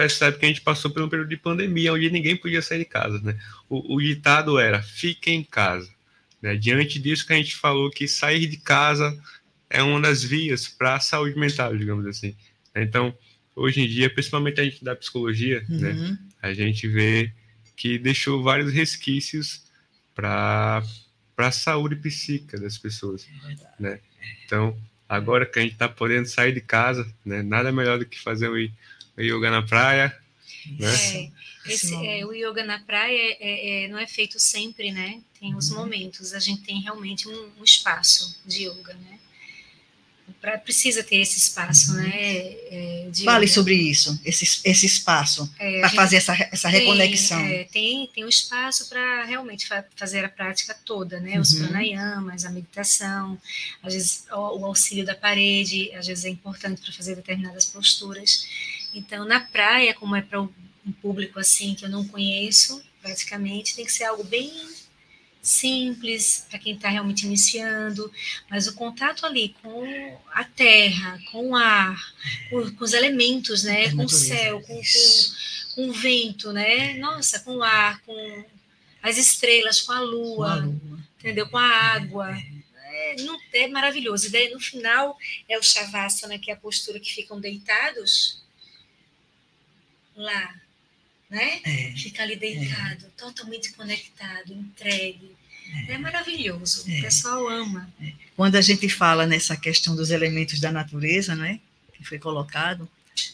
percebe que a gente passou por um período de pandemia onde ninguém podia sair de casa, né? O, o ditado era fique em casa. Né? Diante disso que a gente falou que sair de casa é uma das vias para a saúde mental, digamos assim. Então, hoje em dia, principalmente a gente da psicologia, né? Uhum. a gente vê que deixou vários resquícios para a saúde psíquica das pessoas. Né? Então, agora que a gente está podendo sair de casa, né, nada melhor do que fazer o yoga na praia. Né? É, Esse é, o yoga na praia é- é- não é feito sempre, né? Tem os Uhum. momentos. A gente tem realmente um, um espaço de yoga, né? Pra, precisa ter esse espaço, né? é, de Uhum. Fale yoga. sobre isso, esse, esse espaço, É, para fazer essa, essa tem, reconexão. é, tem, tem um espaço para realmente fa- fazer a prática toda, né? Os Uhum. pranayamas, a meditação, às vezes o, o auxílio da parede, às vezes é importante para fazer determinadas posturas. Então, na praia, como é para um público assim que eu não conheço, praticamente, tem que ser algo bem simples para quem está realmente iniciando, mas o contato ali com a terra, com o ar, com, com os elementos, né, Da com o céu, com, com, com o vento, né, nossa, com o ar, com as estrelas, com a Com a lua, lua. entendeu, com a água, é, não, é maravilhoso. E daí, no final é o shavasana, que é a postura que ficam deitados lá, né? É, Fica ali deitado, totalmente conectado, entregue. É, maravilhoso. É. O pessoal ama. Quando a gente fala nessa questão dos elementos da natureza, né, que foi colocado,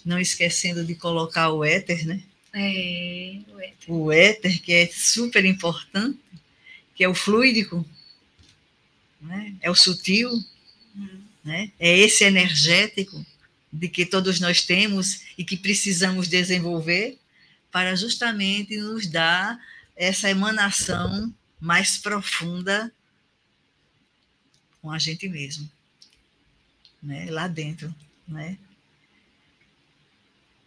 não esquecendo de colocar o éter, né? É, ué, O éter, que é super importante, que é o fluídico, né? é o sutil, hum, né? é esse energético de que todos nós temos e que precisamos desenvolver para justamente nos dar essa emanação mais profunda com a gente mesmo, né? lá dentro. Né?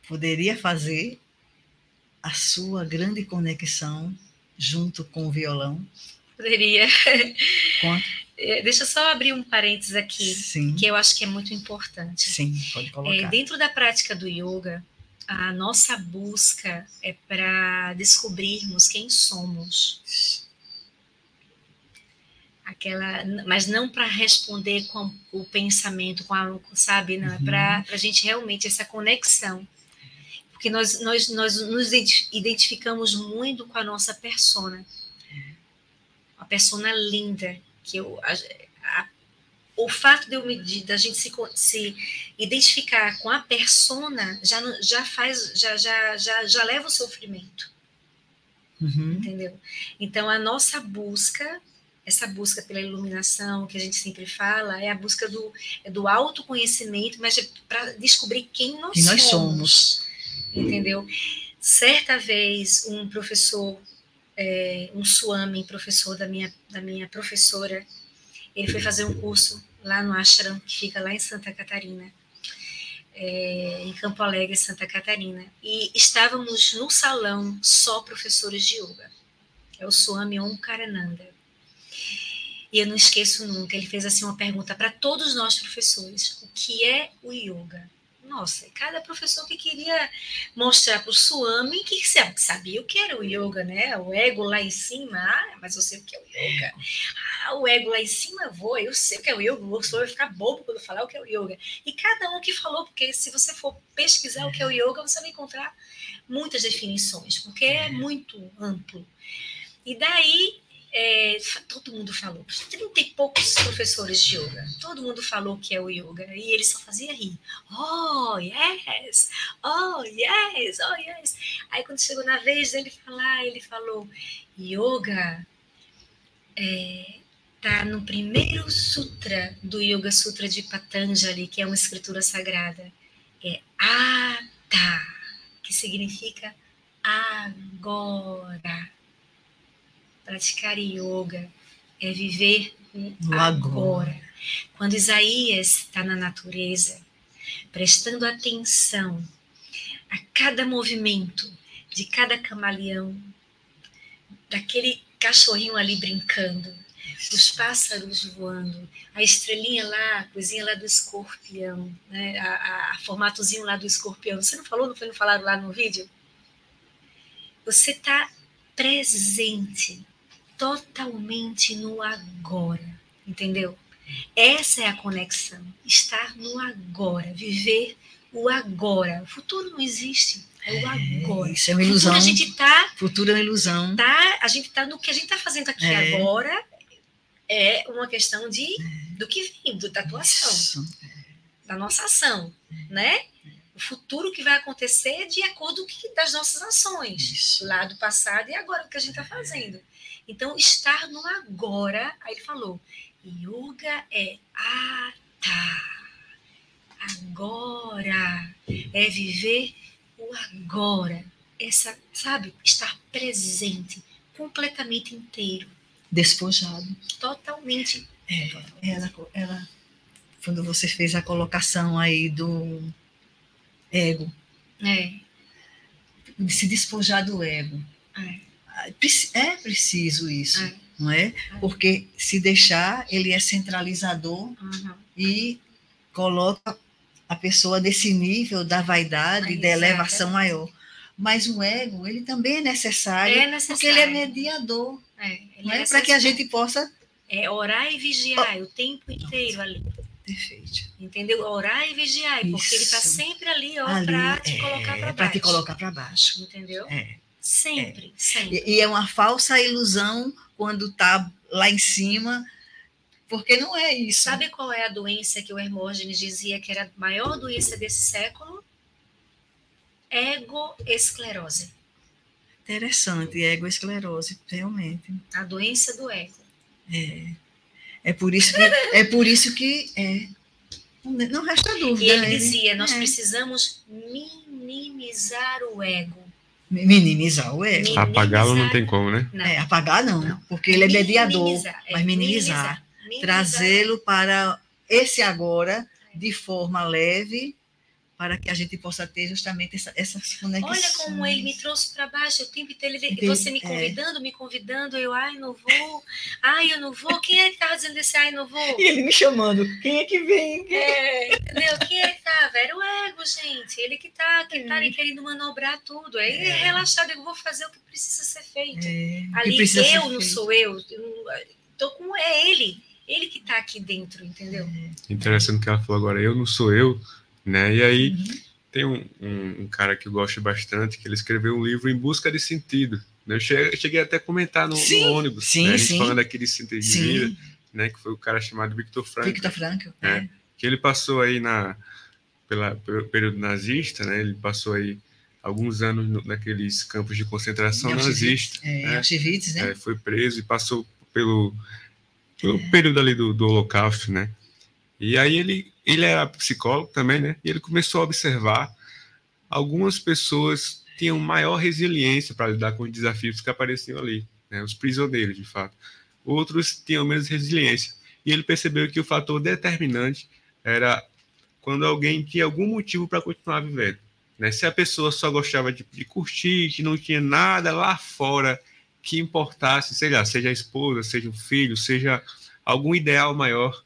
Poderia fazer a sua grande conexão junto com o violão. Poderia. Conta. É, deixa eu só abrir um parênteses aqui, Sim. que eu acho que é muito importante. Sim, pode colocar. É, dentro da prática do yoga, a nossa busca é para descobrirmos quem somos. Aquela, mas não para responder com o pensamento, com a, sabe, não, é Uhum. para a gente realmente essa conexão. Porque nós, nós, nós nos identificamos muito com a nossa persona. Uma persona linda, que eu, a, a, o fato de, eu me, de da gente se, se identificar com a persona já, já faz, já, já, já, já leva o sofrimento. Uhum. Entendeu? Então, a nossa busca, essa busca pela iluminação que a gente sempre fala, é a busca do, é do autoconhecimento, mas é para descobrir quem nós Quem nós somos. somos. Entendeu? Certa vez, um professor, é, um Swami, professor da minha, da minha professora, ele foi fazer um curso lá no ashram, que fica lá em Santa Catarina, é, em Campo Alegre, Santa Catarina. E estávamos no salão só professores de yoga. É o Swami Omkarananda. E eu não esqueço nunca, ele fez assim uma pergunta para todos nós professores: o que é o yoga? Nossa, cada professor que queria mostrar para o Swami que sabia o que era o yoga, né? O ego lá em cima, ah, mas eu sei o que é o yoga. Ah, o ego lá em cima, vou, eu sei o que é o yoga, o senhor vai ficar bobo quando falar o que é o yoga. E cada um que falou, porque se você for pesquisar o que é o yoga, você vai encontrar muitas definições, porque é muito amplo. E daí é, todo mundo falou, trinta e poucos professores de yoga, todo mundo falou que é o yoga, e ele só fazia rir. Oh, yes! Oh, yes! Oh, yes! Aí quando chegou na vez dele falar, ele falou, yoga é, tá no primeiro sutra do Yoga Sutra de Patanjali, que é uma escritura sagrada. É Ata, que significa agora praticar yoga é viver No agora. agora. Quando Isaías está na natureza, prestando atenção a cada movimento de cada camaleão, daquele cachorrinho ali brincando, os pássaros voando, a estrelinha lá, a coisinha lá do escorpião, né? a, a, a formatozinho lá do escorpião. Você não falou, não foi não falaram lá no vídeo? Você está presente totalmente no agora, entendeu? Essa é a conexão, estar no agora, viver o agora. O futuro não existe, é o agora. É, isso é uma ilusão. Futuro a gente tá, futuro é uma ilusão. tá, a gente tá no que a gente está fazendo aqui É. agora é uma questão de do que vem, do, da atuação, Isso. da nossa ação, né? O futuro que vai acontecer é de acordo que, das nossas ações Isso. lá do passado e agora o que a gente está fazendo. Então, estar no agora, aí ele falou, yoga é ata, agora, é viver o agora, essa, sabe, estar presente, completamente inteiro, Despojado. totalmente. É, ela, ela, quando você fez a colocação aí do ego, É, se despojar do ego. é, É preciso isso, É. não é? Porque se deixar, ele é centralizador uhum. e coloca a pessoa nesse nível da vaidade, da elevação maior. Mas o ego, ele também é necessário, É necessário. porque ele é mediador, É, é é? para que a gente possa... É orar e vigiar o tempo inteiro ali. Perfeito. Entendeu? Orar e vigiar, porque ele está sempre ali, ó, para te colocar para é, baixo. para te colocar para baixo. Entendeu? É. Sempre, sempre. E, e é uma falsa ilusão quando está lá em cima, porque não é isso. Sabe qual é a doença que o Hermógenes dizia que era a maior doença desse século? Egoesclerose. Interessante, egoesclerose, realmente. A doença do ego. É, é por isso que é por isso que é Não resta dúvida. E ele né? dizia: nós É. precisamos minimizar o ego. Minimizar o. Minimizar. Apagá-lo não tem como, né? Não. É, apagar não, Não. porque ele é mediador, Minimizar, é, mas minimizar. minimizar. trazê-lo para esse agora de forma leve, para que a gente possa ter justamente essa, essas conexões. Olha como ele me trouxe para baixo, o tempo inteiro, ele, Entendi, você me é. convidando, me convidando, eu, ai, não vou, ai, eu não vou. Quem é que tava dizendo esse ai, não vou? E ele me chamando, quem é que vem? É, entendeu? Quem é que tava? Era o ego, gente. Ele que tá, que tá É. ali querendo manobrar tudo. Aí É. relaxado, eu vou fazer o que precisa ser feito. É, Ali eu não feito. sou eu, tô com é ele, ele que tá aqui dentro, entendeu? Interessante que ela falou agora, eu não sou eu, né? E aí Uhum. tem um, um, um cara que eu gosto bastante, que ele escreveu um livro em busca de sentido. né? Eu cheguei, eu cheguei até a comentar no, no Sim, ônibus, sim, né? a gente sim. falando aqui de sentido de vida, né? Que foi o cara chamado Victor Frankl, Victor Frankl. É. É. que ele passou aí na pela, pelo período nazista, né? Ele passou aí alguns anos no- naqueles campos de concentração nazista. É, né? Auschwitz, né? É, foi preso e passou pelo, pelo período ali do, do Holocausto, né? E aí ele, ele era psicólogo também, né? E ele começou a observar algumas pessoas tinham maior resiliência para lidar com os desafios que apareciam ali, né? Os prisioneiros, de fato. Outros tinham menos resiliência. E ele percebeu que o fator determinante era quando alguém tinha algum motivo para continuar vivendo. Né? Se a pessoa só gostava de, de curtir, que não tinha nada lá fora que importasse, sei lá, seja a esposa, seja o filho, seja algum ideal maior,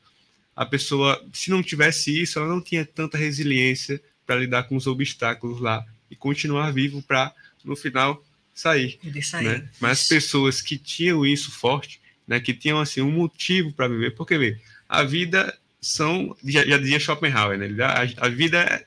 a pessoa, se não tivesse isso, ela não tinha tanta resiliência para lidar com os obstáculos lá e continuar vivo para, no final, sair. Sair. Né? Mas as pessoas que tinham isso forte, né, que tinham assim um motivo para viver, porque vê, a vida são, já, já dizia Schopenhauer, né? A, a vida é,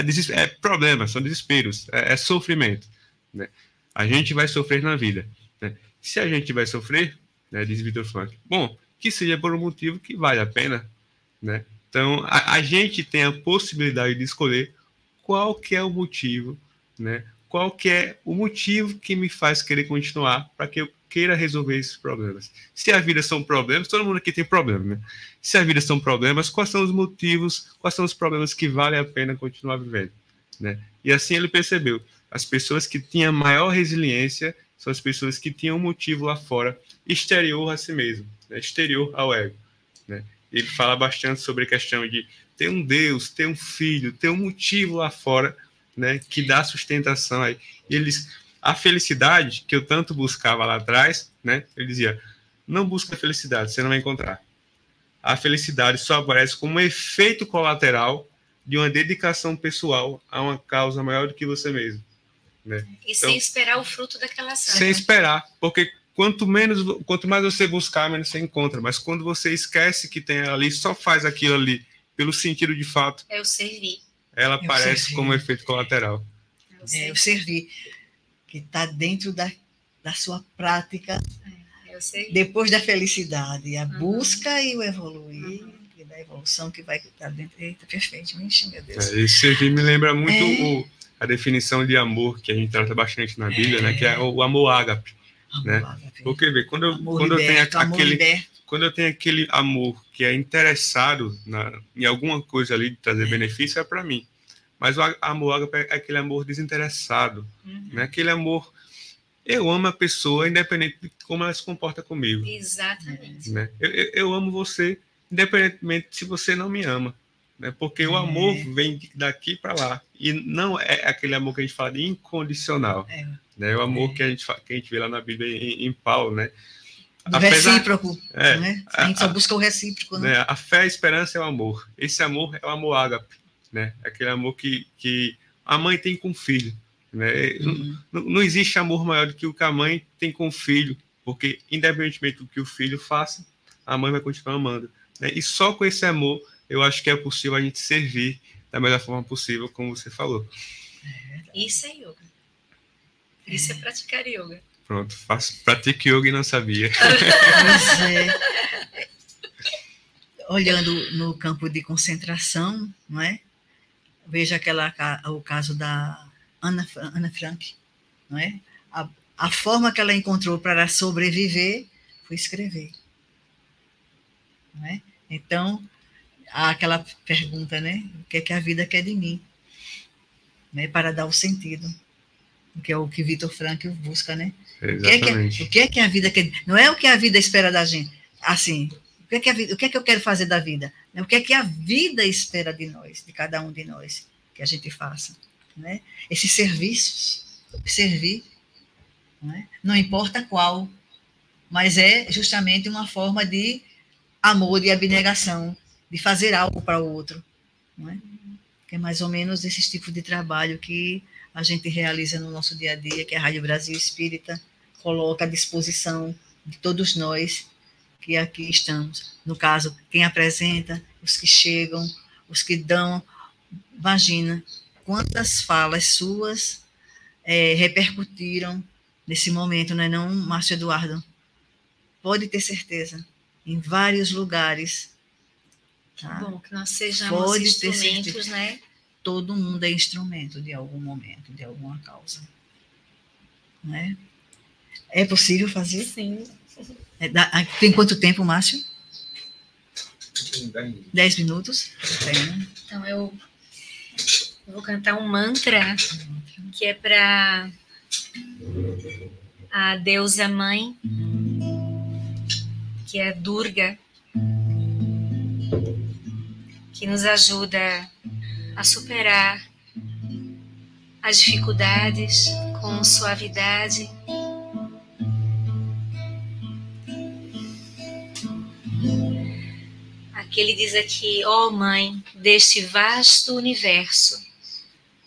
é, é problemas, são desesperos, é, é sofrimento. Né? A gente vai sofrer na vida. Né? Se a gente vai sofrer, né, diz Victor Frank, bom, que seja por um motivo que vale a pena. Né? Então, a, a gente tem a possibilidade de escolher qual que é o motivo, né? qual que é o motivo que me faz querer continuar para que eu queira resolver esses problemas. Se a vida são problemas, todo mundo aqui tem problema, né? Se a vida são problemas, quais são os motivos, quais são os problemas que vale a pena continuar vivendo, né? E assim ele percebeu, as pessoas que tinham maior resiliência são as pessoas que tinham um motivo lá fora, exterior a si mesmo, né? exterior ao ego? Ele fala bastante sobre a questão de ter um Deus, ter um filho, ter um motivo lá fora, né, que dá sustentação aí. E eles a felicidade que eu tanto buscava lá atrás, né? Ele dizia: "Não busca a felicidade, você não vai encontrar. A felicidade só aparece como um efeito colateral de uma dedicação pessoal a uma causa maior do que você mesmo, E sem esperar o fruto daquela ação. sem esperar, porque quanto menos, quanto mais você buscar, menos você encontra. Mas quando você esquece que tem ali, só faz aquilo ali pelo sentido de fato, É o servir. ela Eu aparece sei. como efeito colateral. É o É, servir. que está dentro da, da sua prática, É o servir. depois da felicidade, a Uhum. busca e o evoluir, Uhum. e da evolução que vai estar dentro. Eita, perfeito, Ixi, meu Deus. É, esse servir me lembra muito É. o- a definição de amor que a gente trata bastante na Bíblia, né? Que é o amor ágape. Né? Porque vê, quando eu, Amor quando eu tenho aquele liberto. quando eu tenho aquele amor que é interessado na, em alguma coisa ali de trazer benefício é para mim. Mas o amor é aquele amor desinteressado, Uhum. né? Aquele amor eu amo a pessoa independente de como ela se comporta comigo, Exatamente. né? Eu, eu, eu amo você independentemente se você não me ama, né? Porque o É. amor vem de- daqui para lá e não é aquele amor que a gente fala de incondicional, É. né? O amor É. que a gente que a gente vê lá na Bíblia em, em Paulo, né? Do Apesar- recíproco, É, né? A gente só busca o recíproco, né? né? A fé, a esperança é o amor. Esse amor é o amor ágape, né? Aquele amor que, que a mãe tem com o filho, né? Uhum. Não, não existe amor maior do que o que a mãe tem com o filho, porque independentemente do que o filho faça, a mãe vai continuar amando. Né? E só com esse amor, eu acho que é possível a gente servir da melhor forma possível, como você falou. Isso é yoga. Isso é praticar yoga. Pronto, faço, pratique yoga e não sabia. Pois é. Olhando no campo de concentração, não é? Veja aquela, o caso da Ana, Ana Frank, não é? A, a forma que ela encontrou para sobreviver foi escrever. Não é? Então, há aquela pergunta, né? O que é que a vida quer de mim? Né? Para dar o sentido. Que é o que Vitor Frankl busca, né? O que, é que, o que é que a vida quer? Não é o que a vida espera da gente. Assim, o que é que, a vida, o que, é que eu quero fazer da vida? O que é que a vida espera de nós, de cada um de nós, que a gente faça? Né? Esses serviços, servir, não, é? não importa qual, mas é justamente uma forma de amor e abnegação, de fazer algo para o outro. É? Que é mais ou menos esse tipo de trabalho que a gente realiza no nosso dia a dia, que a Rádio Brasil Espírita coloca à disposição de todos nós que aqui estamos. No caso, quem apresenta, os que chegam, os que dão. Imagina quantas falas suas é, repercutiram nesse momento, não é não, Márcio Eduardo? Pode ter certeza, em vários lugares. Tá? Bom, que nós sejamos Pode instrumentos, né? Todo mundo é instrumento de algum momento, de alguma causa. Não é? Possível fazer? Sim. É, tem quanto tempo, Márcio? Dez minutos. Então eu, eu vou cantar um mantra que é para a deusa mãe, que é Durga, que nos ajuda a superar as dificuldades com suavidade que ele diz aqui: Ó oh Mãe deste vasto universo,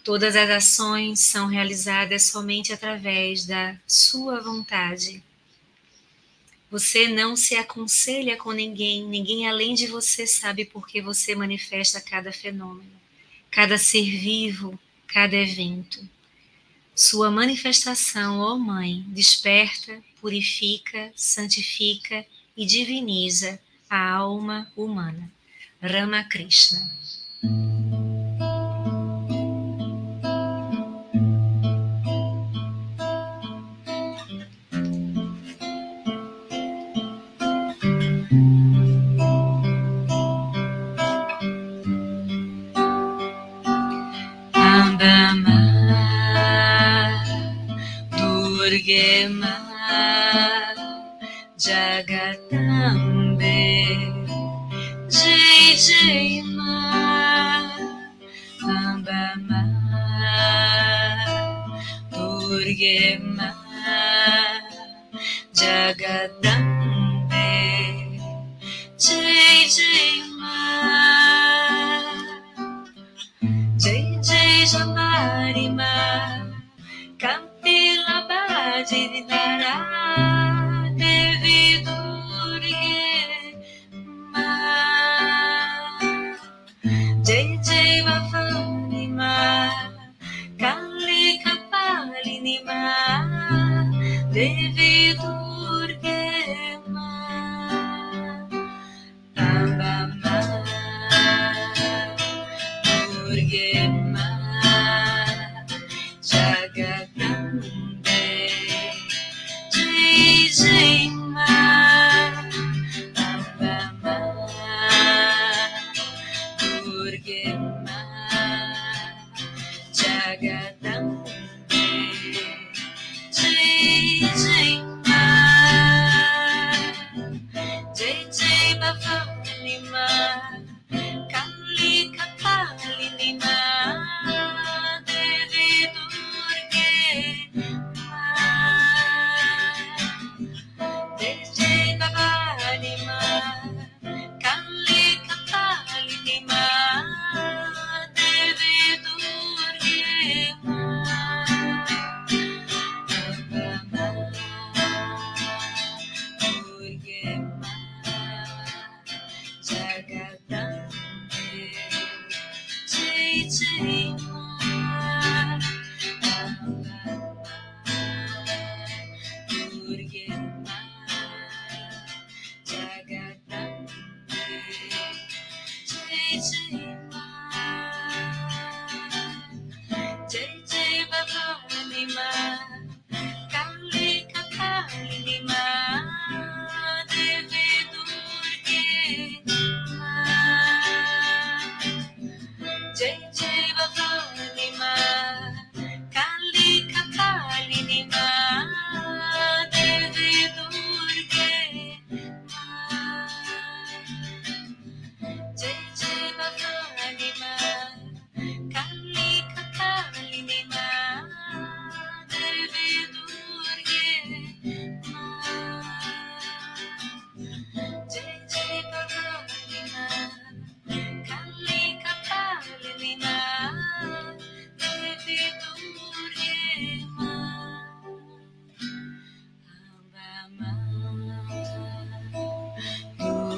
todas as ações são realizadas somente através da Sua vontade. Você não se aconselha com ninguém, ninguém além de você sabe por que você manifesta cada fenômeno, cada ser vivo, cada evento. Sua manifestação, ó Mãe, desperta, purifica, santifica e diviniza a alma humana.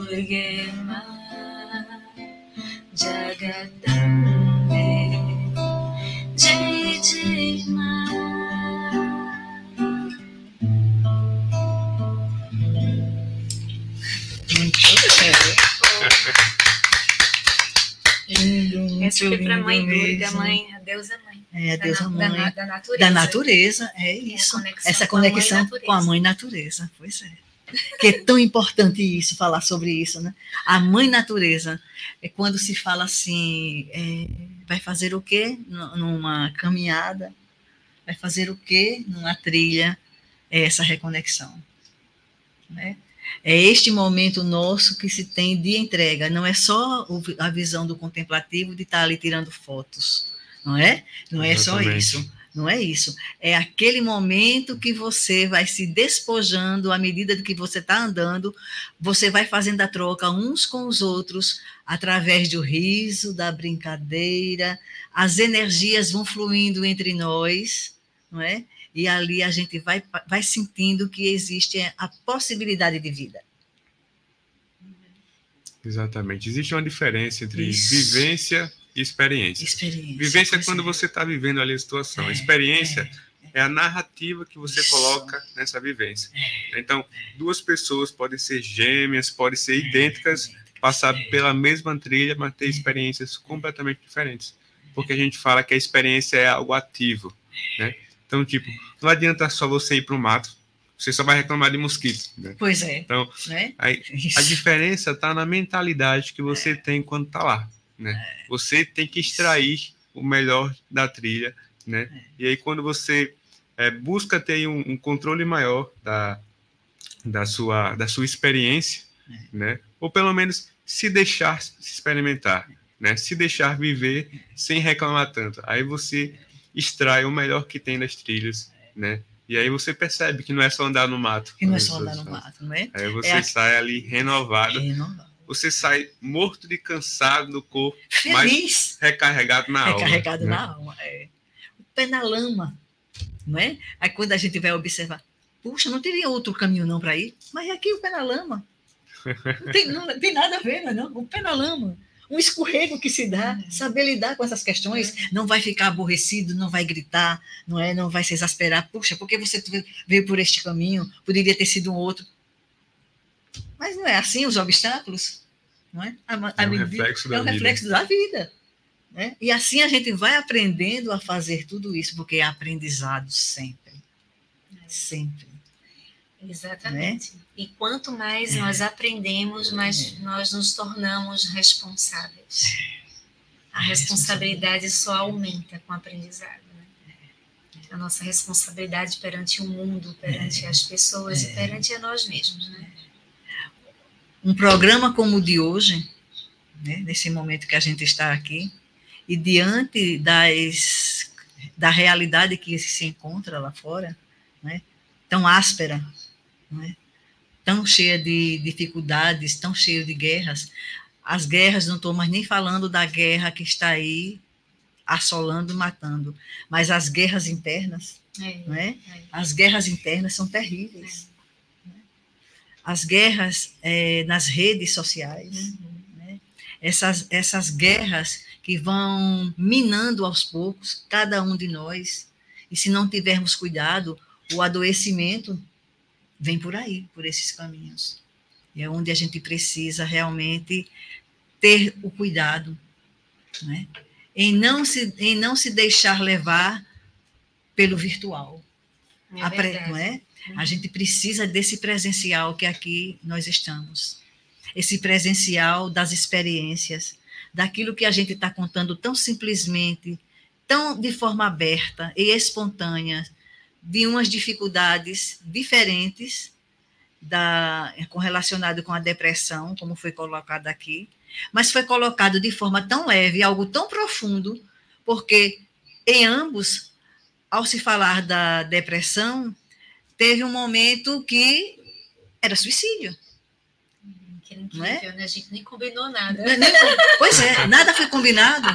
Ramakrishna. Durgema Jagadambe Jai Jai Ma Essa foi para a mãe Durga, mãe, a deusa mãe. É, a da deusa da mãe. na- da natureza. Da natureza, é É a isso. conexão Essa com a mãe conexão natureza. com a mãe natureza, pois é. Que é tão importante isso, falar sobre isso, né? A mãe natureza é quando se fala assim, é, vai fazer o quê numa caminhada, vai fazer o quê numa trilha, é essa reconexão, né? É este momento nosso que se tem de entrega, não é só a visão do contemplativo de estar ali tirando fotos, não é? Não é só Exatamente. isso. Não é isso. É aquele momento que você vai se despojando à medida que você está andando, você vai fazendo a troca uns com os outros através do riso, da brincadeira, as energias vão fluindo entre nós, não é? E ali a gente vai, vai sentindo que existe a possibilidade de vida. Exatamente. Existe uma diferença entre Isso. vivência e experiência. Experiência. Vivência é quando é. você está vivendo ali a situação. É, experiência é. é a narrativa que você Isso. coloca nessa vivência. Então, duas pessoas podem ser gêmeas, podem ser idênticas, passar pela mesma trilha, mas ter experiências completamente diferentes. Porque a gente fala que a experiência é algo ativo, né? Então, tipo, não adianta só você ir para o mato, você só vai reclamar de mosquito, né? Pois é. Então, né? Isso. a diferença está na mentalidade que você tem quando está lá, né? Você tem que extrair o melhor da trilha, né? E aí quando você é, busca ter um, um controle maior da, da sua da sua experiência, né? Ou pelo menos se deixar se experimentar, né? Se deixar viver sem reclamar tanto. Aí você extrai o melhor que tem das trilhas, né? E aí você percebe que não é só andar no mato. Que não é só andar no mato, não é? Aí você É a- sai ali renovado, É, dá. Você sai morto de cansado do corpo, mas Feliz, recarregado na alma. recarregado né? na alma. É. O pé na lama, não é? Aí quando a gente vai observar, puxa, não teria outro caminho não para ir, mas aqui o pé na lama. Não tem, não tem nada a ver, não, é não. O pé na lama. Um escorrego que se dá, saber lidar com essas questões, não vai ficar aborrecido, não vai gritar, não é, não vai se exasperar. Puxa, por que você veio por este caminho? Poderia ter sido um outro. Mas não é assim os obstáculos, não é? A, a É um medida- reflexo é da um vida. reflexo da vida. Né? E assim a gente vai aprendendo a fazer tudo isso, porque é aprendizado sempre. Sempre. Exatamente. E quanto mais nós aprendemos, mais nós nos tornamos responsáveis. A responsabilidade só aumenta com o aprendizado. Né? A nossa responsabilidade perante o mundo, perante as pessoas e perante a nós mesmos. Né? Um programa como o de hoje, né, nesse momento que a gente está aqui, e diante das, da realidade que se encontra lá fora, né, tão áspera, né, tão cheia de dificuldades, tão cheia de guerras. As guerras, não estou mais nem falando da guerra que está aí assolando, matando, mas as guerras internas, É, não é? é. As guerras internas são terríveis. né? As guerras eh, nas redes sociais, né? essas, essas guerras que vão minando aos poucos cada um de nós, e se não tivermos cuidado, o adoecimento vem por aí, por esses caminhos. E é onde a gente precisa realmente ter o cuidado, né? em, não se, em não se deixar levar pelo virtual. É Apre- é? A gente precisa desse presencial que aqui nós estamos. Esse presencial das experiências, daquilo que a gente está contando tão simplesmente, tão de forma aberta e espontânea, de umas dificuldades diferentes da, relacionado com a depressão, como foi colocado aqui, mas foi colocado de forma tão leve, algo tão profundo, porque em ambos, ao se falar da depressão, teve um momento que era suicídio. Que incrível, Não é? né? A gente nem combinou nada. Nem- Pois é, nada foi combinado.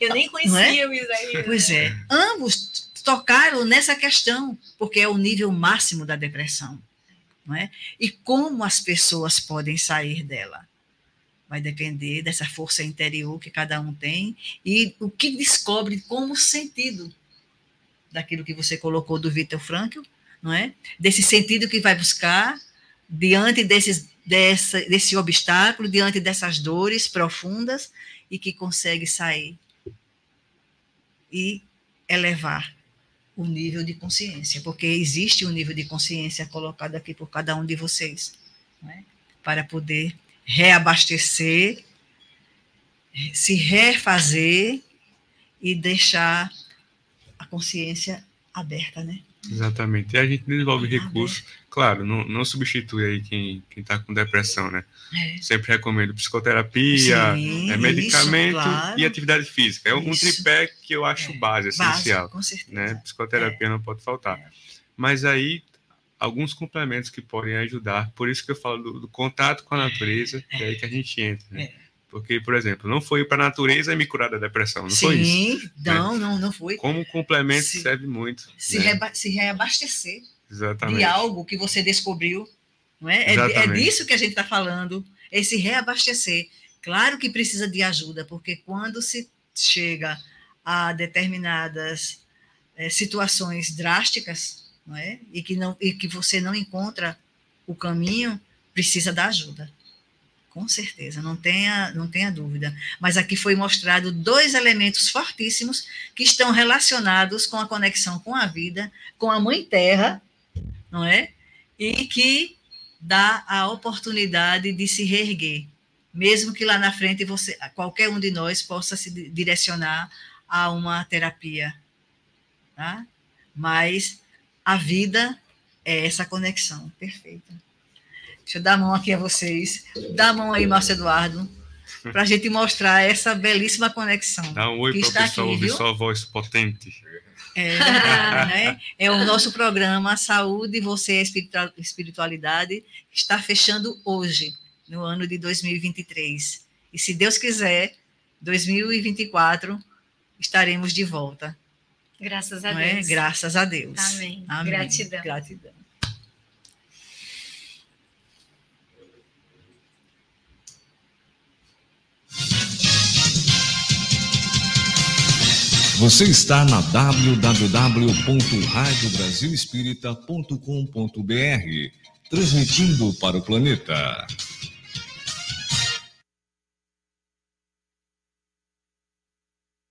Eu nem é? conhecia o Isaías. Pois é, ambos tocaram nessa questão, porque é o nível máximo da depressão. não é? E como as pessoas podem sair dela? Vai depender dessa força interior que cada um tem e o que descobre como sentido daquilo que você colocou do Viktor Frankl, não é? Desse sentido que vai buscar diante desses, dessa, desse obstáculo, diante dessas dores profundas e que consegue sair e elevar o nível de consciência, porque existe um nível de consciência colocado aqui por cada um de vocês, é? para poder reabastecer, se refazer e deixar a consciência aberta, né? Exatamente. E a gente desenvolve recursos, claro, não, não substitui aí quem está com depressão, né? É. Sempre recomendo psicoterapia, Sim, é, medicamento isso, claro. e atividade física. É um isso. tripé que eu acho é. base, essencial. com certeza. Né? Psicoterapia é. não pode faltar. É. Mas aí, alguns complementos que podem ajudar, por isso que eu falo do, do contato com a natureza, é aí que a gente entra, né? É. Porque, por exemplo, não foi para a natureza me curar da depressão, não Sim, foi isso? Sim, não, né? não, não foi. Como complemento se, serve muito. Se, né? reba se reabastecer Exatamente. de algo que você descobriu, não é? É, é disso que a gente está falando, esse reabastecer. Claro que precisa de ajuda, porque quando se chega a determinadas é, situações drásticas, não é? E que não e que você não encontra o caminho, precisa da ajuda. Com certeza, não tenha, não tenha dúvida. Mas aqui foi mostrado dois elementos fortíssimos que estão relacionados com a conexão com a vida, com a Mãe Terra, não é? E que dá a oportunidade de se reerguer, mesmo que lá na frente você, qualquer um de nós possa se direcionar a uma terapia, tá? Mas a vida é essa conexão perfeita. Deixa eu dar a mão aqui a vocês. Dá a mão aí, Márcio Eduardo, para a gente mostrar essa belíssima conexão. Dá um oi para o pessoal ouvir sua voz potente. É, né? é o nosso programa Saúde, Você é Espiritualidade, que está fechando hoje, no ano de 2023. E se Deus quiser, 2024 estaremos de volta. Graças a é? Deus. É? Graças a Deus. Amém. Amém. Gratidão. Gratidão. Você está na www.radiobrasilespírita.com.br, transmitindo para o planeta.